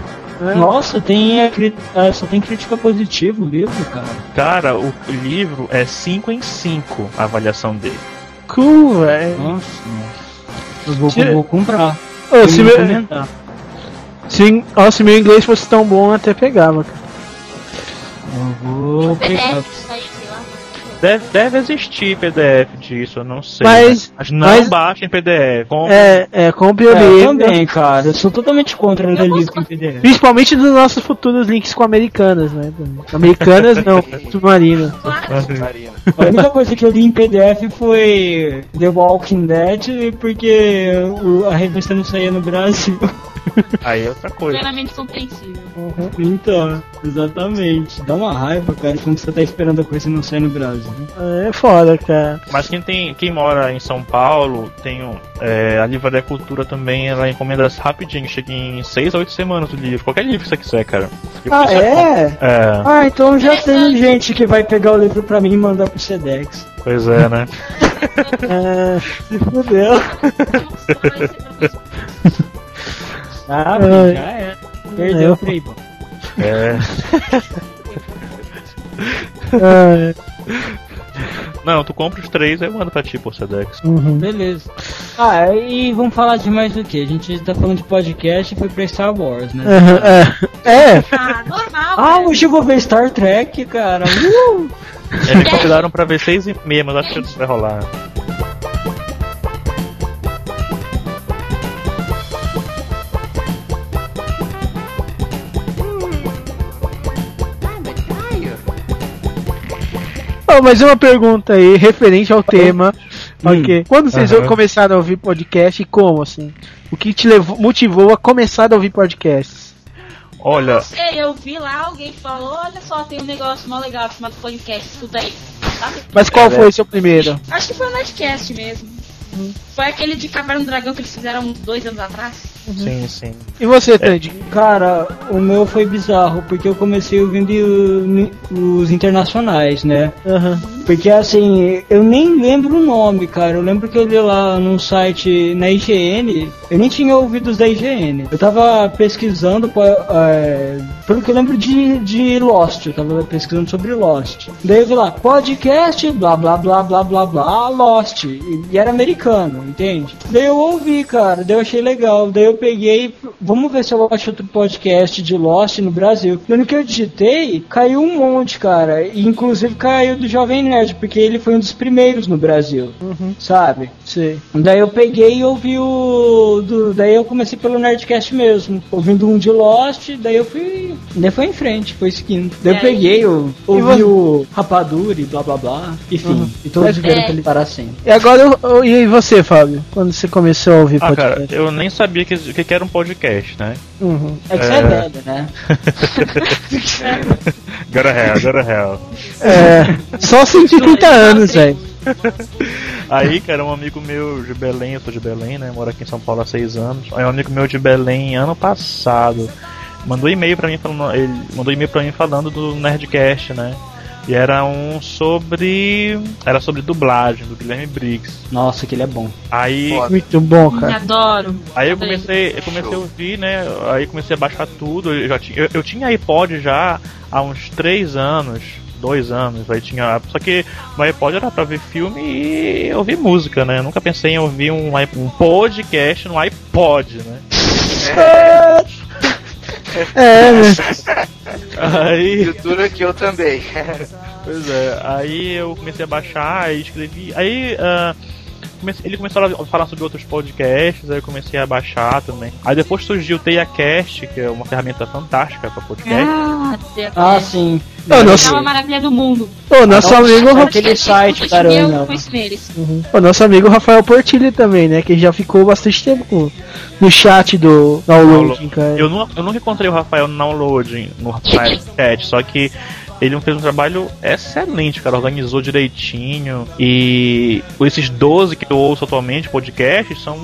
Nossa, tem a cri- ah, só tem crítica positiva o livro, cara. Cara, o livro é 5 em 5 a avaliação dele. Cool, velho. Nossa. Eu vou, Tira- vou comprar. Eu se, comentar. se, ó, se meu inglês fosse tão bom, eu até pegava, cara. Eu vou pegar. Deve, deve existir PDF disso, eu não sei. Mas- mas não mas- baixa em PDF. Compre É, é, compre o É, eu livro. também, cara. Eu sou totalmente contra ler livro em PDF. Principalmente dos nossos futuros links com americanas, né? Americanas não, submarina. Marina. A única coisa que eu li em PDF foi The Walking Dead, porque a revista não saía no Brasil. Aí é outra coisa. Plenamente compreensível. Então, exatamente. Dá uma raiva, cara, quando você tá esperando a coisa e não sai no Brasil. É foda, cara. Mas quem tem, quem mora em São Paulo, tem um, é, a Livraria Cultura também, ela encomenda rapidinho, chega em 6 a 8 semanas o livro. Qualquer livro que você quiser, cara. E Ah, é? É, Ah, então já tem gente que vai pegar o livro pra mim e mandar pro Sedex. pois é, né? É, Se fudeu. Ah, já é. Perdeu É. o. É. é, Não, tu compra os três, aí eu mando pra ti por Sedex. uhum. Beleza. Ah, e vamos falar de mais o que? A gente tá falando de podcast e foi pra Star Wars, né? Aham, é, é, Ah, normal. Ah, hoje eu vou ver Star Trek, cara. Uh! Eles me convidaram pra ver 6 e meia, mas acho que não vai rolar. Oh, mas uma pergunta aí, referente ao tema. Hum. Ok. Quando vocês Aham. começaram a ouvir podcast e como, assim? O que te levou, motivou a começar a ouvir podcasts? Olha, Não sei, eu vi lá, alguém falou, olha só, tem um negócio mó legal chamado podcast, escuta aí. Sabe? Mas qual É, foi o seu primeiro? Acho que foi o Nerdcast mesmo. Foi aquele de Caverna do Dragão que eles fizeram uns dois anos atrás. Sim, sim. E você, Tandy? Cara, o meu foi bizarro, porque eu comecei ouvindo os internacionais, né? Aham. Porque assim, eu nem lembro o nome, cara. Eu lembro que eu li lá num site na IGN, eu nem tinha ouvido os da IGN. Eu tava pesquisando, pô, é, pelo que eu lembro de, de Lost, eu tava pesquisando sobre Lost. Daí eu vi lá, podcast, blá blá blá blá blá blá, Lost. E era americano, entende? Daí eu ouvi, cara, daí eu achei legal. Daí eu peguei, vamos ver se eu acho outro podcast de Lost no Brasil. No que eu digitei, caiu um monte, cara. Inclusive caiu do Jovem Nerd, porque ele foi um dos primeiros no Brasil, sabe? Sei. Daí eu peguei e ouvi o. do- daí eu comecei pelo Nerdcast mesmo. Ouvindo um de Lost, daí eu fui. Daí foi em frente, foi seguindo. Daí eu É, peguei, eu ouvi você? o Rapadura e blá blá blá. Enfim, Uhum. e todos viveram É. feliz para sempre. E agora, eu, eu- e aí você, Fábio? Quando você começou a ouvir Ah, cara, podcast? eu nem sabia que, que, que era um podcast, né? Uhum. É que você é É. velho, né? Gotta hell, gotta hell. É, só 130 anos, velho. Aí, cara, um amigo meu de Belém, eu sou de Belém, né? Moro aqui em São Paulo há seis anos. Aí um amigo meu de Belém, ano passado, mandou e-mail pra mim falando. Ele mandou e-mail pra mim falando do Nerdcast, né? E era um sobre. Era sobre dublagem do Guilherme Briggs. Nossa, que ele é bom. Aí. Foda. Muito bom, cara. Adoro. Aí eu comecei, eu comecei a ouvir, né? Aí comecei a baixar tudo. Eu, já tinha, eu, eu tinha iPod já há uns três anos, dois anos. Aí tinha, só que no iPod era pra ver filme e ouvir música, né? Eu nunca pensei em ouvir um, um podcast no iPod, né? É, né? Aí, Estrutura que eu também. pois é, aí eu comecei a baixar, aí escrevi, aí ah, comecei- ele começou a falar sobre outros podcasts, aí eu comecei a baixar também. Aí depois surgiu o TeiaCast, que é uma ferramenta fantástica pra podcast. Ah, Ah, sim. Ô, é nosso, uma maravilha do mundo. ô, nosso Não, amigo, não, aquele site conheço neles. o nosso amigo Rafael Portilli também, né? Que já ficou bastante tempo com- no chat do downloading, cara. Eu, não, eu nunca encontrei o Rafael no downloading no chat, só que ele fez um trabalho excelente, cara. Organizou direitinho. E esses 12 que eu ouço atualmente, podcasts, são.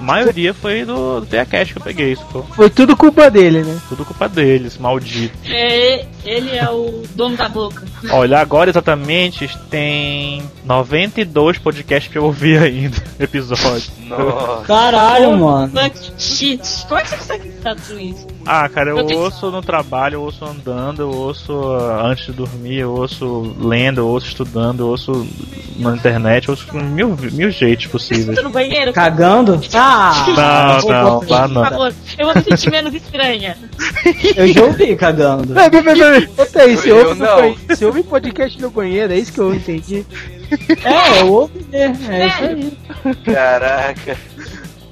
A maioria foi do, do TeaCast que eu peguei. Isso foi Foi tudo culpa dele, né? tudo culpa deles, maldito. É, ele é o dono da boca. Olha, agora exatamente tem 92 podcasts que eu ouvi ainda. Episódio. Nossa. Caralho, mano. Como é que você consegue estar tudo isso? Ah, cara, eu Eu tenho- ouço no trabalho, eu ouço andando, eu ouço ah, antes de dormir, eu ouço lendo, eu ouço estudando, eu ouço na internet, eu ouço com mil, mil jeitos possíveis. Escuta no banheiro? Cagando? Ah! Não, não, lá Por não. favor, eu vou me sentir menos estranha. Eu já ouvi cagando. Peraí, peraí, peraí. Você Eu não. ouve podcast no banheiro, é isso que eu entendi. É, eu ouvi. É isso aí. Caraca.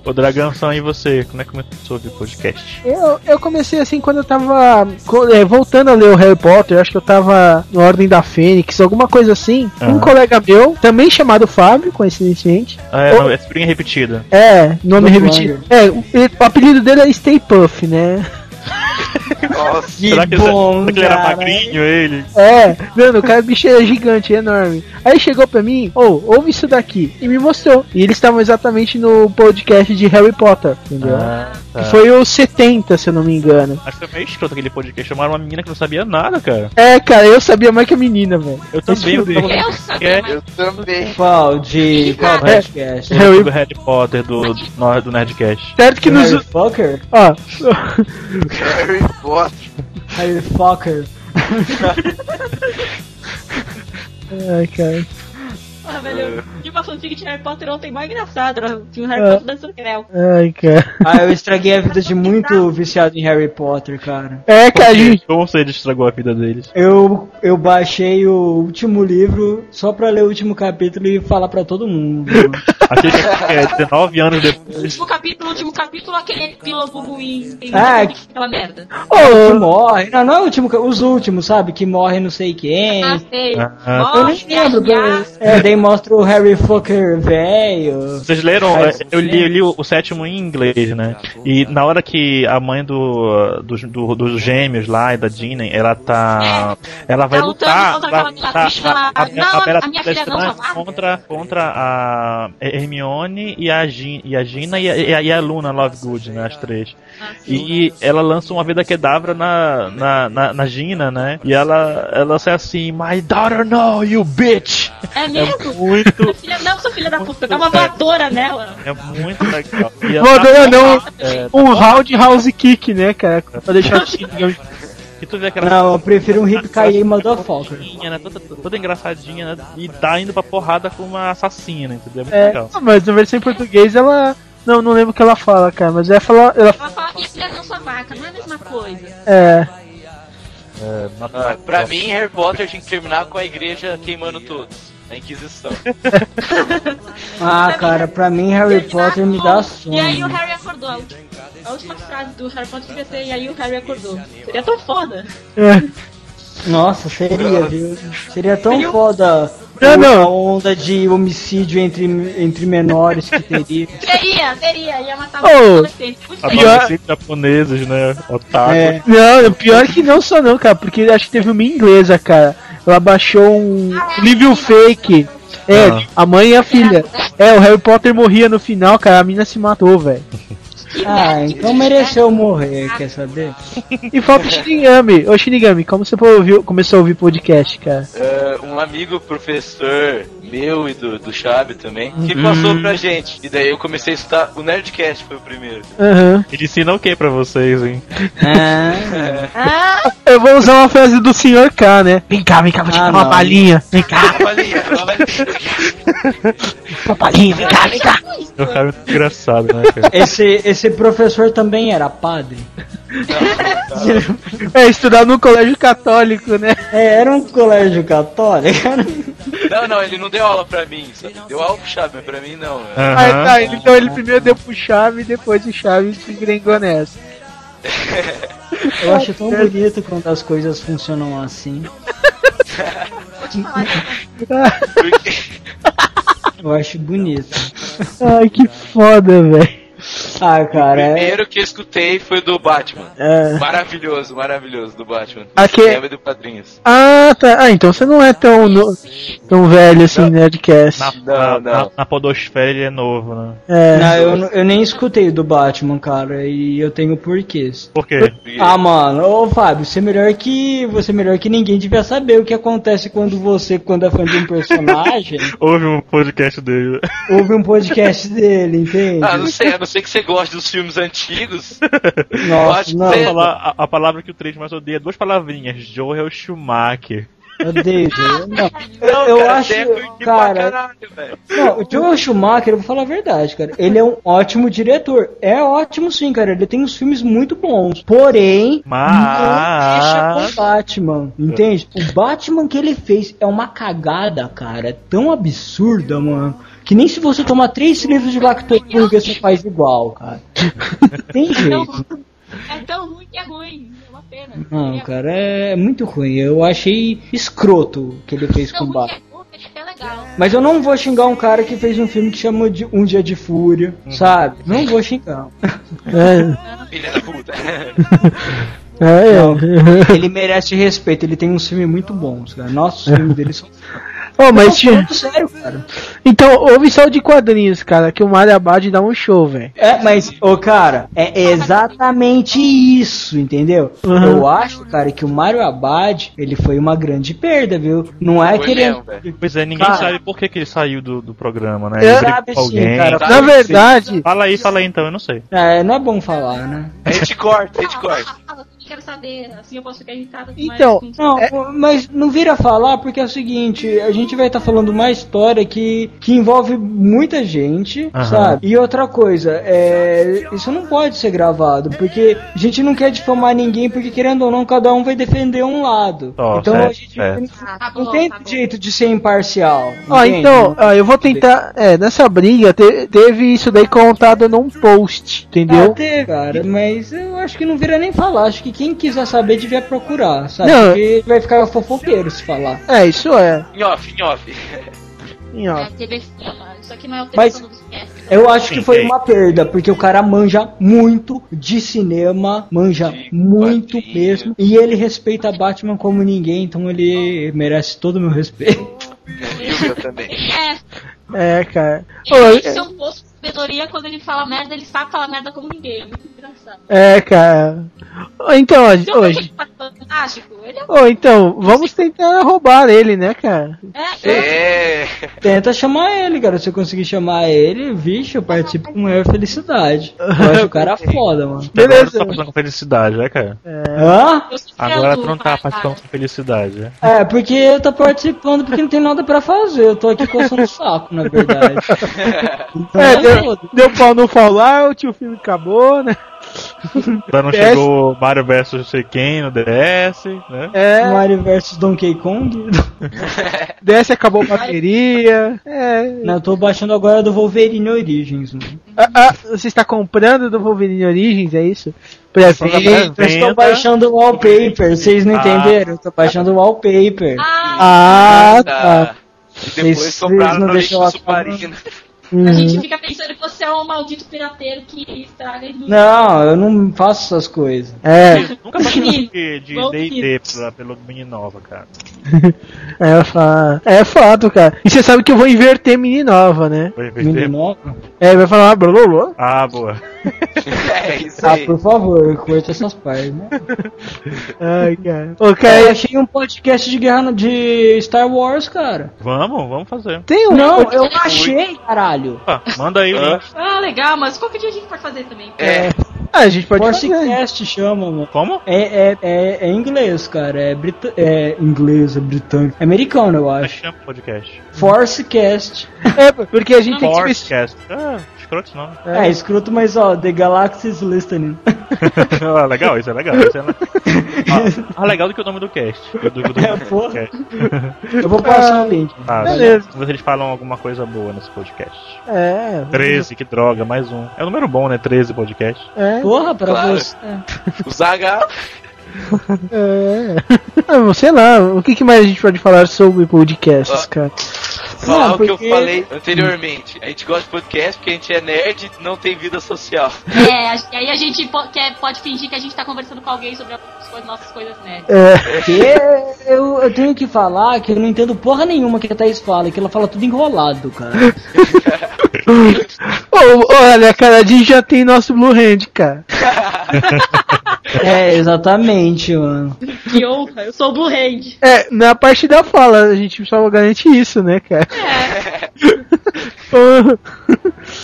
Ô Dragão, são aí você, como é que começou a ouvir podcast? Eu, eu comecei assim quando eu tava é, voltando a ler o Harry Potter, acho que eu tava no Ordem da Fênix, alguma coisa assim. Um Aham. colega meu, também chamado Fábio, coincidentemente. Ah, é, não, é spring repetida. É, nome Do repetido. É, o, o apelido dele é Stay Puff, né? Nossa. Que será que, bom, será que ele era magrinho, ele? É, mano, o cara bicho é gigante, é enorme. Aí chegou pra mim, ô, ouve isso daqui. E me mostrou. E eles estavam exatamente no podcast de Harry Potter, entendeu? Ah, tá. Que foi o 70, se eu não me engano. Acho que foi meio escroto aquele podcast. Chamaram uma menina que não sabia nada, cara. É, cara, eu sabia mais que a menina, velho. Eu também, eu tava Eu sabia, É. Eu também. Qual? De qual É. podcast? Harry- do Harry Potter do, do, do Nerdcast. Certo que nos. Harry Fucker? Ó, Harry Potter. Harry Fucker. Ai, cara. Ah, velho, eu tive uma fanfic de Harry Potter ontem mais engraçado. era- Tinha um Harry É. Potter dançando creu. Ai, cara. Ah, eu estraguei a vida de muito viciado em Harry Potter, cara. É, cara, a gente. Como você estragou a vida deles? Eu, eu baixei o último livro só pra ler o último capítulo e falar pra todo mundo. Achei que é 19 anos depois. Último capítulo, último capítulo, aquele epílogo ruim. Tem Ah, muito aquela merda. que Ô, morre. Não, não é o último, os últimos, sabe? Que morre não sei quem. Ah, sei. Ah, Eu Morre, nem lembro. É, daí mostra o Harry Fucker velho. Vocês leram? Faz- Eu li, eu li o, o sétimo em inglês, né? E na hora que a mãe do, dos- do- dos gêmeos lá e da Ginny, ela tá. Ela vai Tá lutando lutar. tá- a- a- Não, a Bella a minha filha não, Tristram só vai. contra, contra a Hermione e a, Gin, e a Gina e a, e a- Luna Lovegood, né? As três. E ela lança uma vida quedavra na, na, na, na Gina, né? E ela, ela sai assim, My daughter no, you bitch! É É mesmo? Muito, filha, não, sua filha da puta, dá uma voadora nela. é muito legal. Voadora não, É, um round house kick, né, cara? Pra deixar que tu vê aquela Não, eu prefiro um Hip Kaye Motherfucker. né? Toda, toda engraçadinha, né? E tá indo pra porrada com uma assassina, entendeu? É muito É, legal. não, mas na versão em português ela. Não, não lembro o que ela fala, cara, mas ela fala. Ela, Ela fala, filha não sua vaca, não é a mesma coisa. é. É, Ah, pra mim, Harry Potter tinha que terminar com a igreja queimando todos. A Inquisição. Ah, cara, pra mim Harry Potter me dá E aí o sono. Harry acordou. A última, frase do Harry Potter devia ser, e aí o Harry acordou. Seria tão foda. é. Nossa, seria, viu? Seria tão Seria um- foda Não, não. a onda de homicídio entre, entre menores que teria. Teria, teria, ia matar bem. pior- japoneses, né? Otaku. É, Não, pior que não só não, cara, porque acho que teve uma inglesa, cara. Ela baixou um livro fake. É, Ah. a mãe e a filha. É, o Harry Potter morria no final, cara, a mina se matou, velho. ah, então mereceu morrer, quer saber? E falta o Shinigami. Ô Shinigami, como você ouviu, começou a ouvir podcast, cara? Ah, um amigo professor meu e do, do Chave também, que passou pra gente. E daí eu comecei a estudar. O Nerdcast foi o primeiro. Aham. Ele ensina o que pra vocês, hein? Ah, Eu vou usar uma frase do Sr. K, né? Vem cá, vem cá, vou te Ah, dar uma não. balinha. Vem cá, Balinha, balinha. uma balinha, vem cá, vem cá. É um cara muito engraçado, né, cara? esse, esse professor também era padre. É, estudar no colégio católico, né? É, era um colégio católico. Não, não, ele não deu aula pra mim. Só deu aula pro Chave, mas pra mim não. Aí Aham. tá, então ele primeiro deu pro chave e depois o chave se engrengou nessa. Eu acho tão bonito quando as coisas funcionam assim. Eu acho bonito. Ai, que foda, velho. Ah, o cara, é. primeiro que eu escutei foi do Batman. É. Maravilhoso, maravilhoso do Batman. Aqui- Do cinema e do quadrinhos. Ah, tá. Ah, então você não é tão, no- tão velho assim, Nerdcast. Na, Não, na, não. na- na podosfera ele é novo, né? É. Não, eu, não- eu nem escutei do Batman, cara, e eu tenho porquês. Por quê? Ah, mano, ô Fábio, você é melhor que. Você é melhor que ninguém devia saber o que acontece quando você, quando é fã de um personagem, Houve um podcast dele. ouve um podcast dele, entende? Ah, não sei, a não ser que você goste dos filmes antigos. Nossa, não, falar a, a palavra que o Três mais odeia, duas palavrinhas, Joel Schumacher. odeio. Não, Não, eu cara, acho, é cara, caralho. Não, o Joel Schumacher, eu vou falar a verdade, cara. Ele é um ótimo diretor. É ótimo sim, cara. Ele tem uns filmes muito bons. Porém, não deixa com Mas. o Batman. Entende? O Batman que ele fez é uma cagada, cara. É tão absurda, mano. Que nem se você tomar três livros de lactopurga você faz igual, cara. Tem jeito. É tão ruim que é ruim. É uma pena. Não, É cara, é muito ruim. Eu achei escroto o que ele fez com o Batman. é é. Mas eu não vou xingar um cara que fez um filme que chama de Um Dia de Fúria, sabe? Não vou xingar. É, Filha da puta. é, é. Ele merece respeito, ele tem uns filmes muito bons, cara. Nossos filmes dele são. Oh, mas tinha... sério, cara. Então, ouve só de quadrinhos, cara, que o Mario Abad dá um show, velho. É, mas, ô cara, é exatamente isso, entendeu? Uhum. Eu acho, cara, que o Mario Abad, ele foi uma grande perda, viu? Não é Foi que ele. mesmo, velho. Pois é, ninguém Cara. sabe por que, que ele saiu do, do programa, né? É, Ele sabe sim, alguém. cara. Na verdade, Fala aí, fala aí então, eu não sei. É, não é bom falar, né? A gente corta, a gente corta. Ah, eu quero saber, assim eu posso ficar irritada. Então, mas- Não, mas não vira falar porque é o seguinte, a gente vai estar falando uma história que, que envolve muita gente, sabe? E outra coisa, é, isso não pode ser gravado, porque a gente não quer difamar ninguém, porque querendo ou não, cada um vai defender um lado. Ó, então certo, a gente certo. não, Tá não bom, tem tá jeito de ser imparcial. ó, entende? então, ó, eu vou tentar. É, nessa briga te- teve isso daí contado num post, entendeu? Até, cara, mas eu acho que não vira nem falar. Acho que quem quiser saber devia procurar, sabe? Não. Porque vai ficar fofoqueiro se falar. É, isso é. Em off, em off. Em É, off. TV Fama. Isso aqui não é o Mas-. Eu acho que foi uma perda, porque o cara manja muito de cinema, manja De muito quadrinho. mesmo, e ele respeita Batman como ninguém, então ele merece todo o meu respeito. E meu também. É, É, cara. Ô, de sabedoria quando ele fala merda, ele sabe falar merda como ninguém. É muito engraçado. É, cara. Então, hoje. Então, hoje é fantástico. Ele é. Ô, então, vamos tentar roubar ele, né, cara? É, É. Tenta chamar ele, cara. Se eu conseguir chamar ele, vixe, eu participo com maior felicidade. Eu acho o cara foda, mano. Agora Beleza. tu tá passando com felicidade, né, cara? Hã? eu sou Agora tu criador, não tá participando com felicidade, né? É, porque eu tô participando porque não tem nada pra fazer. Eu tô aqui coçando o saco, na verdade. Então, É, deu, deu pau no Fallout, o filme acabou, né? Ainda não DS. chegou Mario vs não sei quem no DS, né? É, Mario vs Donkey Kong. DS acabou a bateria. É. Não, eu tô baixando agora do Wolverine Origins, mano. Ah, ah, você está comprando do Wolverine Origins, é isso? Pré-venda. Eu estou baixando o wallpaper, vocês não Ah. entenderam? Eu tô baixando o wallpaper. Ah, Ah, tá. E depois Vocês não no deixam lixo a submarino. a Uhum. gente fica pensando que você é um maldito pirateiro que estraga a indústria. Não, eu não faço essas coisas. É, Nunca passei Menino. de D&D pela- pelo Mininova, cara. é, fa... é fato, cara. E você sabe que eu vou inverter mini nova, né? Menino inverter? nova? É, vai falar blá. Ah, boa. É isso Ah, aí. por favor, curta essas partes, né? Ai, cara. Ô, É, eu cara, achei um podcast de guerra de Star Wars, cara. Vamos, vamos fazer. tem um. Não, eu achei, caralho. Opa, manda aí o link. Ah, legal, mas qualquer dia a gente pode fazer também. É. Ah, a gente pode fazer. Forcecast chama, mano. Como? É, é, é, é inglês, cara. É, brita é inglês, é britânico. É americano, eu é acho. chama podcast? Forcecast. É, porque a gente tem que. Forcecast. Ah, escroto esse nome. É, escroto, mas ó, The Galaxy is listening. ah, legal, isso é legal. Isso é le- ah, ah, legal do que o nome do cast. Do, do, do É, porra. podcast. Eu vou passar o link. Ah, Beleza. Eles falam alguma coisa boa nesse podcast. É. 13, que droga, mais um. É um número bom, né? 13 podcast. É, Porra, pra Claro. você. O Zaga. É. Ah, sei lá, o que, que mais a gente pode falar sobre podcasts, Ah. cara? Falar Não, o que eu porque- falei anteriormente. A gente gosta de podcast porque a gente é nerd e não tem vida social. É, e aí a gente po- quer, pode fingir que a gente tá conversando com alguém sobre as nossas coisas nerds. É, Porque eu, eu tenho que falar que eu não entendo porra nenhuma que a Thaís fala, que ela fala tudo enrolado, cara. Ô, olha, cara, a gente já tem nosso Blue Hand, cara. É, exatamente, mano. Que honra, eu sou o Blue Hand. É, na parte da fala, a gente só garante isso, né, cara?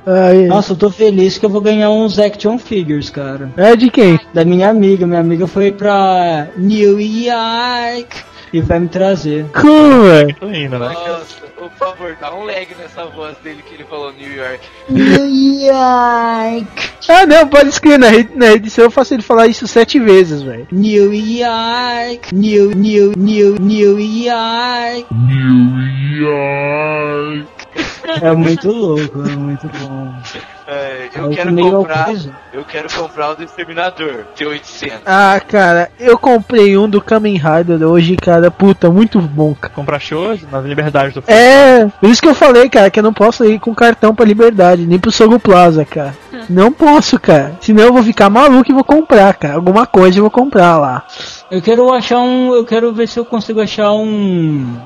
Ai, Nossa, eu tô feliz que eu vou ganhar uns action figures, cara. é de quem? Da minha amiga. Minha amiga foi pra New York e vai me trazer. Como, velho? Tô indo, né? Nossa, por favor, dá um lag nessa voz dele que ele falou New York. New York, Ah, não, pode escrever na, red- na edição, eu faço ele falar isso sete vezes, velho. New York, New, New, New, New York. É muito louco, é muito bom. É, eu Eu quero comprar. Eu quero comprar o do Exterminador, T800. Ah, cara, eu comprei um do Kamen Rider hoje, cara, puta, muito bom, cara. Comprar shows nas liberdades do É, por isso que eu falei, cara, que eu não posso ir com cartão pra Liberdade, nem pro Sogo Plaza, cara. Não posso, cara. Senão eu vou ficar maluco e vou comprar, cara. Alguma coisa eu vou comprar lá. Eu quero achar um. Eu quero ver se eu consigo achar um.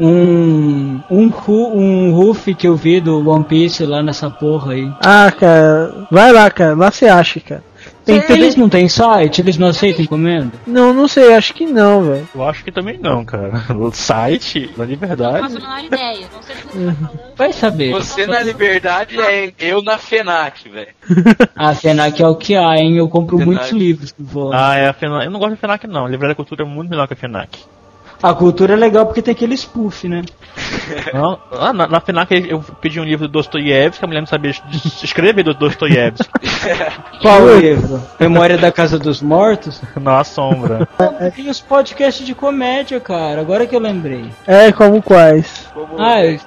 Um. Um, ru- um roof que eu vi do One Piece lá nessa porra aí. Ah, cara, vai lá, cara. Lá você acha, cara. Tem Eles não têm site? Eles não aceitam encomenda? Não, não sei, acho que não, velho. Eu acho que também não, cara. O site Não liberdade. faço a menor ideia. Não sei que você tá falando. Vai saber. Você na liberdade é eu na FENAC, velho. A FENAC é o que há, hein? Eu compro FENAC. muitos livros que vou lá. Ah, é a FENAC. Eu não gosto da FENAC, não. A Livraria da Cultura é muito melhor que a FENAC. A cultura é legal porque tem aquele spoof, né? Não, ah, na, na FENAC eu pedi um livro do Dostoiévski, a mulher não sabia escrever do Dostoiévski. Qual livro? Memória da Casa dos Mortos? Na sombra. Tem os podcasts de comédia, cara. Agora que eu lembrei. É, como quais? Como Ah, eu-.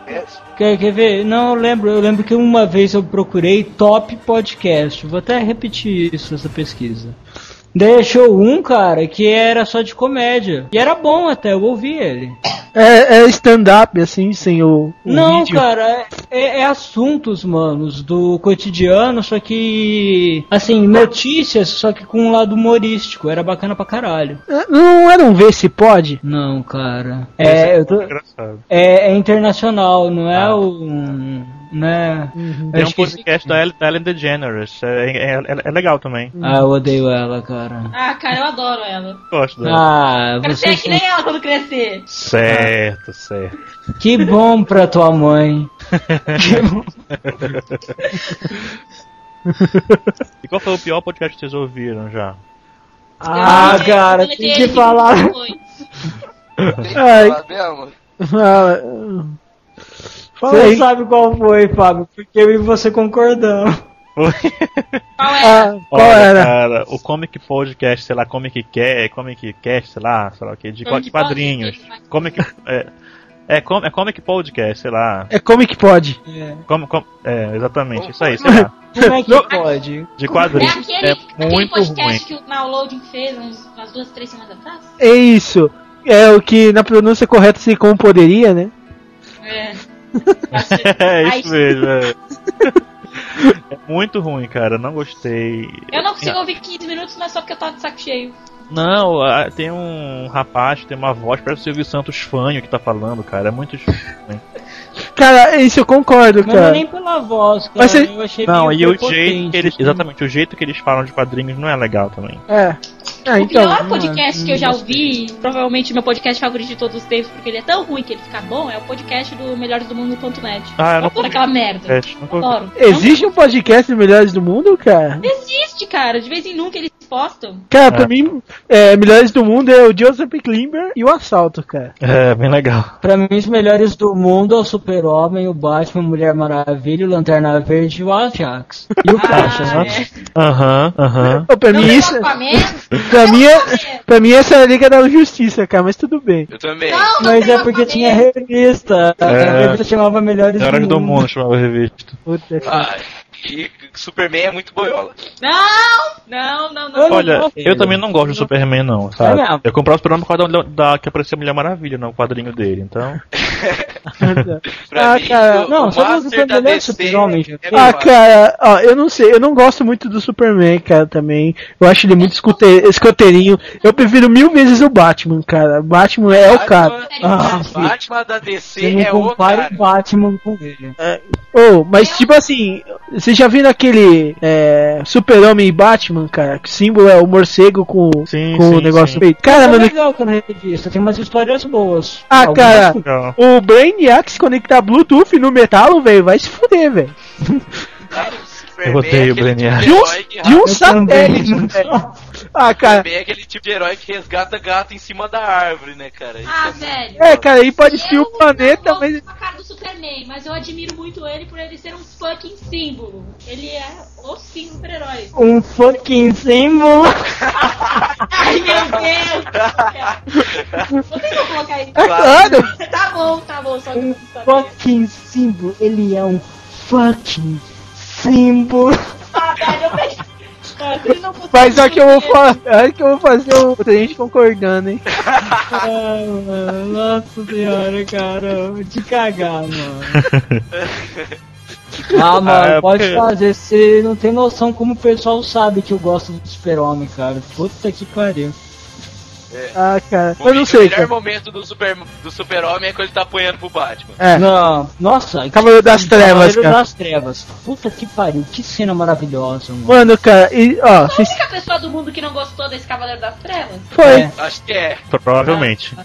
Quer, quer ver? Não, eu lembro. Eu lembro que uma vez eu procurei top podcast. Vou até repetir isso, essa pesquisa. Daí achou um, cara, que era só de comédia. E era bom até, eu ouvi ele. É, é stand-up, assim, sem o, o Não, vídeo. cara, é, é assuntos, manos, do cotidiano, só que. Assim, notícias, só que com um lado humorístico. Era bacana pra caralho. É, Não era um ver se pode? Não, cara. É, eu tô, Engraçado. é, é internacional, não é Ah. o. Né? Tem um podcast da Ellen, da Ellen DeGeneres. É, é, é- é legal também. Ah, eu odeio ela, cara. Ah, cara, eu adoro ela. Gosto dela. Ah, Quero ser vocês que nem ela quando crescer. Certo, certo. Que bom pra tua mãe. Que bom. E qual foi o pior podcast que vocês ouviram já? Ah, Eu cara, tem que falar. Tem que falar mesmo? Fala Você sabe qual foi, Fábio, porque eu e você concordamos. Qual é? Ah, qual Olha, era? cara, o Comic Podcast, sei lá, Comic Cast, Comic Cast, sei lá, sei lá o que, de Comic quadrinhos. Podcast. Comic, é, é, com- é Comic Podcast, sei lá. É como que pode? É. Como, como- é, exatamente, isso aí, sei lá. Como é que pode? De É quadrinhos. aquele, É aquele muito podcast ruim. que o Downloading fez uns, umas duas, três semanas atrás? É isso. É o que na pronúncia correta se como poderia, né? É. É isso mesmo, é. É muito ruim, cara, não gostei. Eu não consigo ouvir 15 minutos, não é só porque eu tava de saco cheio. Não, tem um rapaz que tem uma voz, parece o Silvio Santos fanho que tá falando, cara. É muito ruim. Cara, isso eu concordo, Não é cara. nem pela voz, cara. Mas você- Eu achei Não, meio e o jeito eles. assim. Exatamente, o jeito que eles falam de quadrinhos não é legal também. É. Ah, o então. pior podcast não que eu já ouvi, provavelmente meu podcast favorito de todos os tempos, porque ele é tão ruim que ele fica bom, é o podcast do Melhores do Mundo.net. Ah, eu não Adoro aquela merda. É. Adoro. Existe um podcast dos melhores do mundo, cara? Não existe, cara. De vez em nunca eles postam. Cara, É. pra mim, é, melhores do mundo é o Joseph Klimber e o Assalto, cara. É, bem legal. Pra mim, os melhores do mundo é o Super-Homem, o Batman, Mulher Maravilha, o Lanterna Verde e o Ajax. E o Caixa, Ah, né? é. Aham, aham. Pra Não mim isso. Pra mim, é, pra mim essa é a Liga da Justiça, cara, mas tudo bem. Eu também. Não, Mas é porque tinha revista. A É. revista chamava Melhores do do Mundo. mundo chamava a revista. Puta, cara. Ah, e Superman é muito boiola. Não, não, não, não. Eu não Olha, gosto eu também não gosto do Superman, não, sabe? É mesmo? Eu comprava o Superman por causa da, da que aparecia a Mulher Maravilha no quadrinho dele, então. Ah, mim, cara, o, não, o sabe o Master que foi da melhor DC Super-Homem, é? Ah, cara, ó, eu não sei, eu não gosto muito do Superman, cara, também. Eu acho ele muito escute- escoteirinho. Eu prefiro mil vezes o Batman, cara. Batman é o cara. Ah, Batman da DC Você não é o cara. o Batman com ele. Oh, mas tipo assim, vocês já viram aquele é, Super-Homem e Batman, cara? Que o símbolo é o morcego com, Sim, com sim, o negócio sim. feito. Cara, é mano, legal que na revista, tem umas histórias boas. Ah, Algumas cara. Legal. o Brainiac se conectar Bluetooth no metal, velho, vai se fuder, velho. Eu odeio é o aquele Brainiac. De um, de um satélite, velho. Ah, cara. Superman é aquele tipo de herói que resgata gato em cima da árvore, né, cara? Isso Ah, é velho. É, cara, aí pode Eu destruir o não planeta, gosto mas. da cara do Superman, mas eu admiro muito ele por ele ser um fucking símbolo. Ele é o símbolo super-herói. Um fucking símbolo. Ai, meu Deus! Vocês vão colocar isso? É claro! Tá bom, tá bom, só que eu Um não fucking símbolo. Ele é um fucking símbolo. Ah, velho, eu Mas só que eu vou falar. Olha que eu vou fazer outra gente concordando, hein? Mano, nossa senhora, cara. De cagar, mano. Ah, mano, Ah, é pode porque- fazer. Você não tem noção como o pessoal sabe que eu gosto do super-homem, cara. Puta que pariu. Ah, cara. O, Eu não o sei, melhor cara. momento do super do super-homem é quando ele tá apanhando pro Batman. É. Não, nossa. Cavaleiro das Trevas, Cavaleiro cara. das Trevas. Puta que pariu. Que cena maravilhosa, mano. Mano, cara, e, ó, A vocês. única pessoa do mundo que não gostou desse Cavaleiro das Trevas? Foi. É. Acho que é. Provavelmente.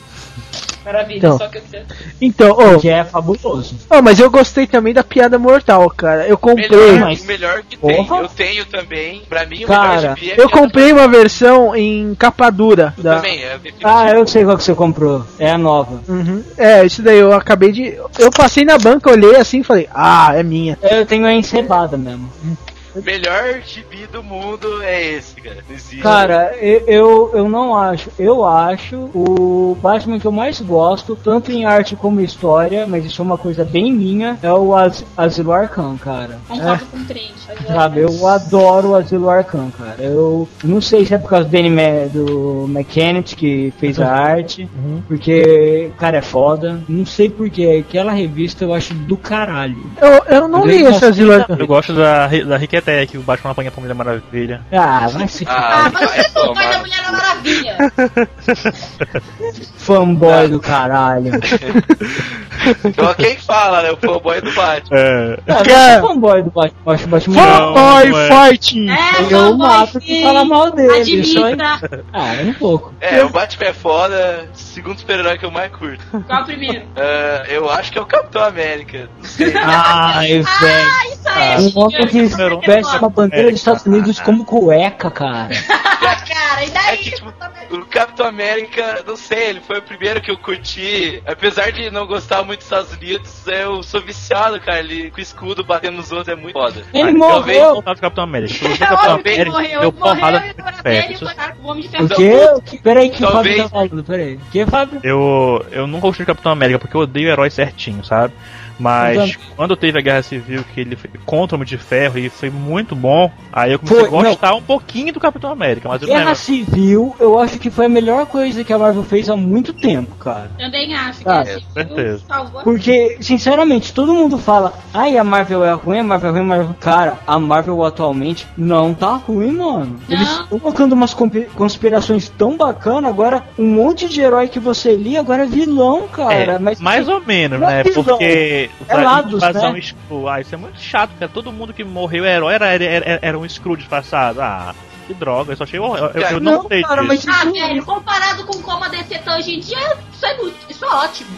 Maravilha, Então. só que eu queria... Então, ó. Que é fabuloso. ó, mas eu gostei também da piada mortal, cara. Eu comprei. Melhor, mas- o melhor que tem. Porra. Eu tenho também. Pra mim, o Cara, é Eu comprei uma versão em capa dura. Eu Da... também, é. Ah, eu sei qual que você comprou. É a nova. Uhum. É, isso daí eu acabei de. Eu passei na banca, olhei assim e falei, ah, é minha. Eu tenho a encebada mesmo. melhor gibi do mundo é esse, cara. Existe. Cara, eu, eu, eu não acho. Eu acho o Batman que eu mais gosto, tanto em arte como em história, mas isso é uma coisa bem minha, é o As Asilo Arkham, cara. Concordo com o Trent. É, sabe, eu adoro o Asilo Arkham, cara. Eu não sei se é por causa do, Danny Ma- do McKennett que fez a arte, porque, cara, é foda. Não sei porquê, aquela revista eu acho do caralho. Eu, eu não li esse Asilo Arkham. Eu gosto da, da Riqueté, que o Batman apanha pra Mulher Maravilha. Ah, vai se Ah, Ah, mas não a Mulher Maravilha. fanboy do caralho. Então, quem fala, né? O fanboy do Batman. É. Ah, eu Cara. sou fanboy do Batman, eu Batman Não, Fanboy não é. fighting! É, Eu fanboy, mato fala mal dele. Ah, um pouco. É, o Batman é foda, segundo super-herói que eu mais curto. Qual é o primeiro? Ah, eu acho que é o Capitão América. Não sei. Ai, velho. Ah, isso aí. Um homem que Isso veste é uma bandeira dos Estados Unidos como cueca, cara. Cara, e É daí? que, tipo, o Capitão América, não sei, ele foi o primeiro que eu curti. Apesar de não gostar muito dos Estados Unidos, eu sou viciado, cara. Ele com o escudo batendo nos outros é muito foda. Ele morreu. Contato do Capitão América. O É Capitão América morreu. deu Ele morreu porrada o Homem de O Ferro. quê? O que? Peraí, que o Talvez- Fábio tá falando, peraí. Que, Fábio? Eu, eu nunca gostei de Capitão América porque eu odeio herói certinho, sabe? Mas Então- quando teve a Guerra Civil, que ele foi contra o Homem de Ferro e foi muito bom, aí eu comecei Foi, a gostar um pouquinho do Capitão América, mas eu não Guerra lembro. Civil, eu acho que foi a melhor coisa que a Marvel fez há muito tempo, cara. Também acho que Ah, é, certeza. Porque, sinceramente, todo mundo fala, ai, a Marvel é ruim, a Marvel é ruim, a Marvel... Cara, a Marvel atualmente não tá ruim, mano. Eles Não. estão colocando umas conspirações tão bacanas, agora um monte de herói que você lia agora é vilão, cara. É, mas mais ou menos, não né? é visão. Porque É lados, invasão né? Screw, ah, isso é muito chato, cara. Todo mundo que morreu herói era, era, era, era um Screw disfarçado. Ah, que droga, eu só achei. Eu, eu, eu não, Não, sei cara, disso. mas- Ah, velho, comparado com como a DC tá hoje em dia, isso é, muito, isso é ótimo.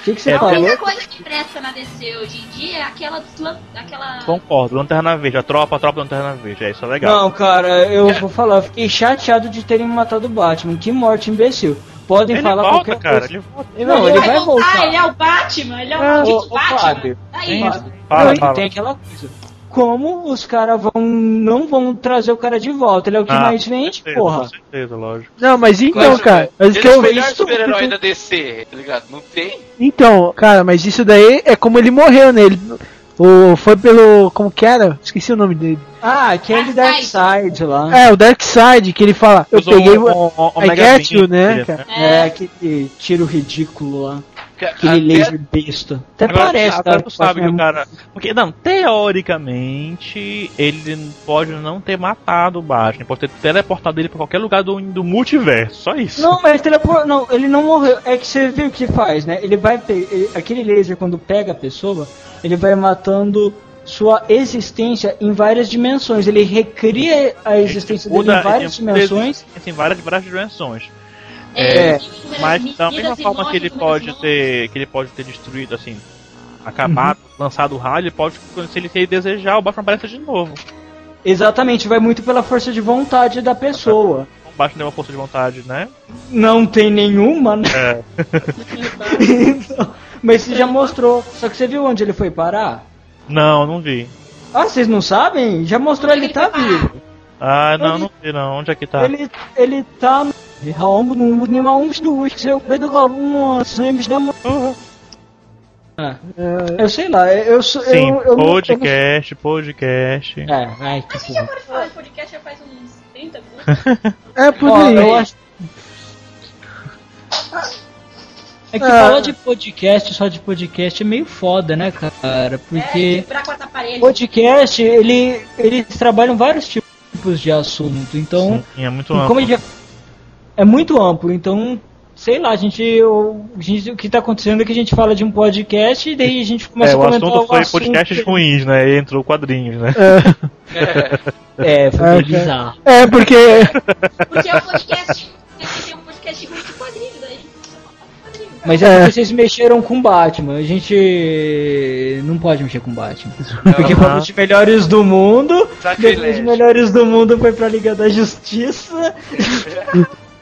o que, que você É, A falou? única coisa que presta na DC hoje em dia é aquela. dos lan- aquela... Concordo, Lanterna Verde, a tropa, a tropa Lanterna Verde, é isso é legal. Não, cara, eu vou falar, eu fiquei chateado de terem matado o Batman. Que morte imbecil. Podem ele falar volta, qualquer cara, coisa. ele volta. Não, ele vai voltar, voltar. ele é o Batman, ele é o Ah, maldito ô, Batman. Fábio. Aí, Sim. Fala, não, fala. tem aquela coisa. Como os caras vão. não vão trazer o cara de volta? Ele é o que Ah, mais vende, certeza, porra. Com certeza, lógico. Não, mas então, Mas, cara, mas ele que é eu o melhor isso- super-herói da DC, tá ligado? Não tem? Então, cara, mas isso daí é como ele morreu, né? Ele, o, foi pelo. Como que era? Esqueci o nome dele. Ah, aquele Darkseid lá. É, o Dark Side, que ele fala. Eu Usou peguei. um- um- um I Omega get you, né, ele, cara? É, aquele tiro ridículo lá. Aquele até- laser besta. Até Agora, parece, agora cara. tu sabe que o é cara. Porque, não, teoricamente, ele pode não ter matado o Batman, pode ter teleportado ele pra qualquer lugar do, do multiverso, só isso. Não, mas telepor... não, ele não morreu. É que você viu o que faz, né? Ele vai ele- aquele laser quando pega a pessoa, ele vai matando sua existência em várias dimensões. Ele recria a existência dele Muda- em várias ele dimensões. Tem várias, várias dimensões. É, Mas inúmeras da mesma forma que ele pode e ter. que ele pode ter destruído, assim, acabado, lançado o raio, ele pode, se ele, se ele desejar, o Batman aparece de novo. Exatamente, vai muito pela força de vontade da pessoa. O Batman tem uma força de vontade, né? Não tem nenhuma, né? É. Então, mas você já mostrou. Só que você viu onde ele foi parar? Não, não vi. Ah, vocês não sabem? Já mostrou ele tá vivo. Ah, não, Ele- não vi não. Onde é que tá? Ele, ele tá no. Raombo no Nima uns dos seu Pedro Galum, sempre da Ah, eu sei lá, eu sou. Sim, eu, eu, não- podcast, podcast. eu não- É, ai, que A gente já pode falar de podcast já faz uns 30 minutos. É por aí. eu acho. É que Ah. falar de podcast, só de podcast, é meio foda, né, cara? É, Porque quarta parede. podcast, ele, eles trabalham vários tipos de assunto, então. Sim, é muito amplo. é muito amplo, então, sei lá, a gente, o, a gente- o que tá acontecendo é que a gente fala de um podcast e daí a gente começa É, a o comentar assunto foi assunto podcasts que- ruins, né? E entrou quadrinhos, né? É, foi É, bem cara. bizarro. É, porque. Porque é um podcast. Mas é, É. porque vocês mexeram com Batman, a gente não pode mexer com Batman. Porque Aham. fomos os melhores do mundo, depois os melhores do mundo foi pra Liga da Justiça.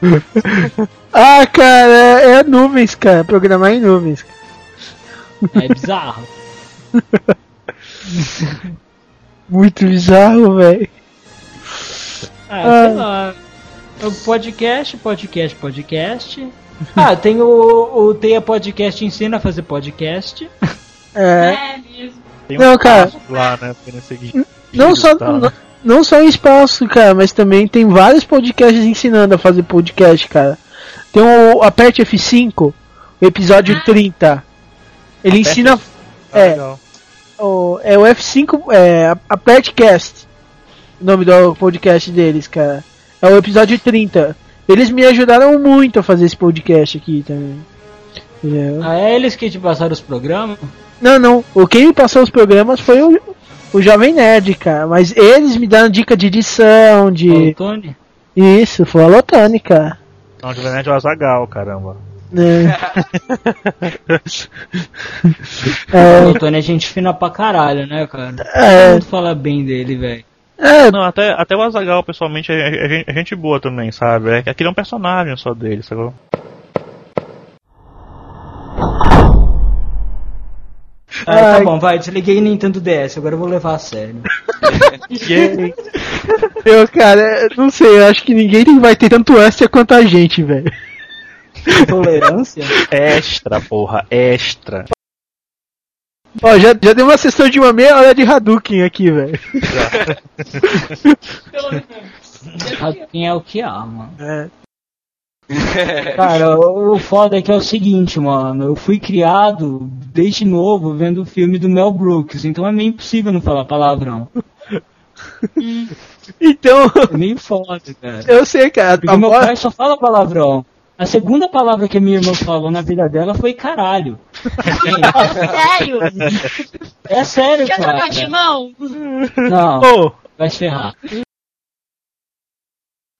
Ah, cara, é, é nuvens, cara. Programar em nuvens. É bizarro. Muito bizarro, velho. Ah, Ah. sei lá. O podcast, podcast, podcast. Ah, tem o, o Teia Podcast ensina a fazer podcast. É. É mesmo. Tem Não, cara. lá, né? Não só, tá, né? não, não só em espaço, cara, mas também tem vários podcasts ensinando a fazer podcast, cara. Tem o Aperte F5, o episódio 30. Ele Aperte ensina. Ah, É. legal. O, é o F5, é Aperte Cast. O nome do podcast deles, cara. É o episódio 30. Eles me ajudaram muito a fazer esse podcast aqui também. Entendeu? Ah, é eles que te passaram os programas? Não, não. O quem me passou os programas foi o, o Jovem Nerd, cara. Mas eles me deram dica de edição, O de. Tony? Isso, foi a Lotane, cara. Não, de verdade é o Azagal, caramba. É. O Tony é gente fina pra caralho, né, cara? É. Todo mundo fala bem dele, velho. É, Não, até, até o Azagal, pessoalmente, é, é gente- é gente boa também, sabe? É que aquele é um personagem só dele, sacou? Ah, tá bom, vai, desliguei Nintendo DS, agora eu vou levar a sério. eu, cara, não sei, eu acho que ninguém vai ter tanto extra quanto a gente, velho. Intolerância? Extra, porra, extra. Ó, já, já deu uma sessão de uma meia hora de Hadouken aqui, velho. Pelo menos. Quem é o que há, mano? É. Cara, o foda é que é o seguinte, mano. Eu fui criado desde novo vendo o filme do Mel Brooks, então é meio impossível não falar palavrão. Então, É meio foda, cara. eu sei, cara. Porque meu voz- pai só fala palavrão. A segunda palavra que a minha irmã falou na vida dela foi caralho. Sério? É sério, Quer trocar cara. de mão? Não, Ô, vai se ferrar.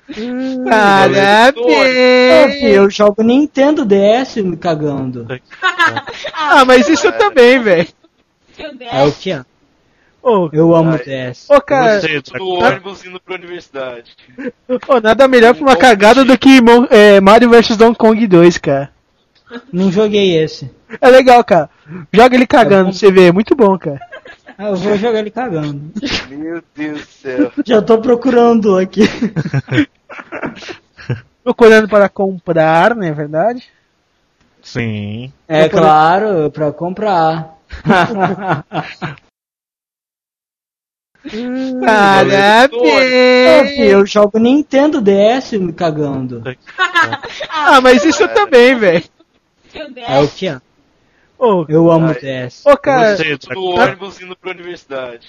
É, parabéns! eu jogo Nintendo DS cagando. Ah, mas isso também, velho. É o que é. Ô, Eu amo DS. ô, cara, Você, Do ônibus indo pra universidade. ô, nada melhor pra uma cagada do que Mon- é, Mario vs Donkey Kong 2, cara. Não joguei esse. É legal, cara. Joga ele cagando, É você vê, é muito bom, cara. Ah, eu vou jogar ele cagando. Meu Deus do céu. Já tô procurando aqui. Procurando para comprar, não é verdade? Sim. É claro, pra comprar. Parabéns! eu jogo Nintendo DS cagando. Ah, mas isso também, velho. É o que é. Ô, Eu amo Ai. DS. ô, cara, Você, Do ônibus indo pra universidade.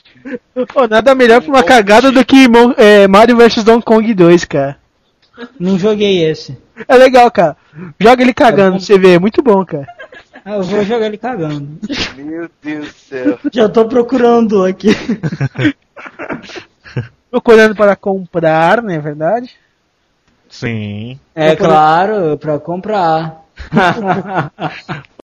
ô, nada melhor pra uma cagada do que é, Mario vs Donkey Kong 2, cara. Não joguei esse. É legal, cara. Joga ele cagando, pra você vê, é muito bom, cara. Ah, eu vou jogar ele cagando. Meu Deus do céu. Já tô procurando aqui. Procurando para comprar, não é verdade? Sim. É claro, pra comprar.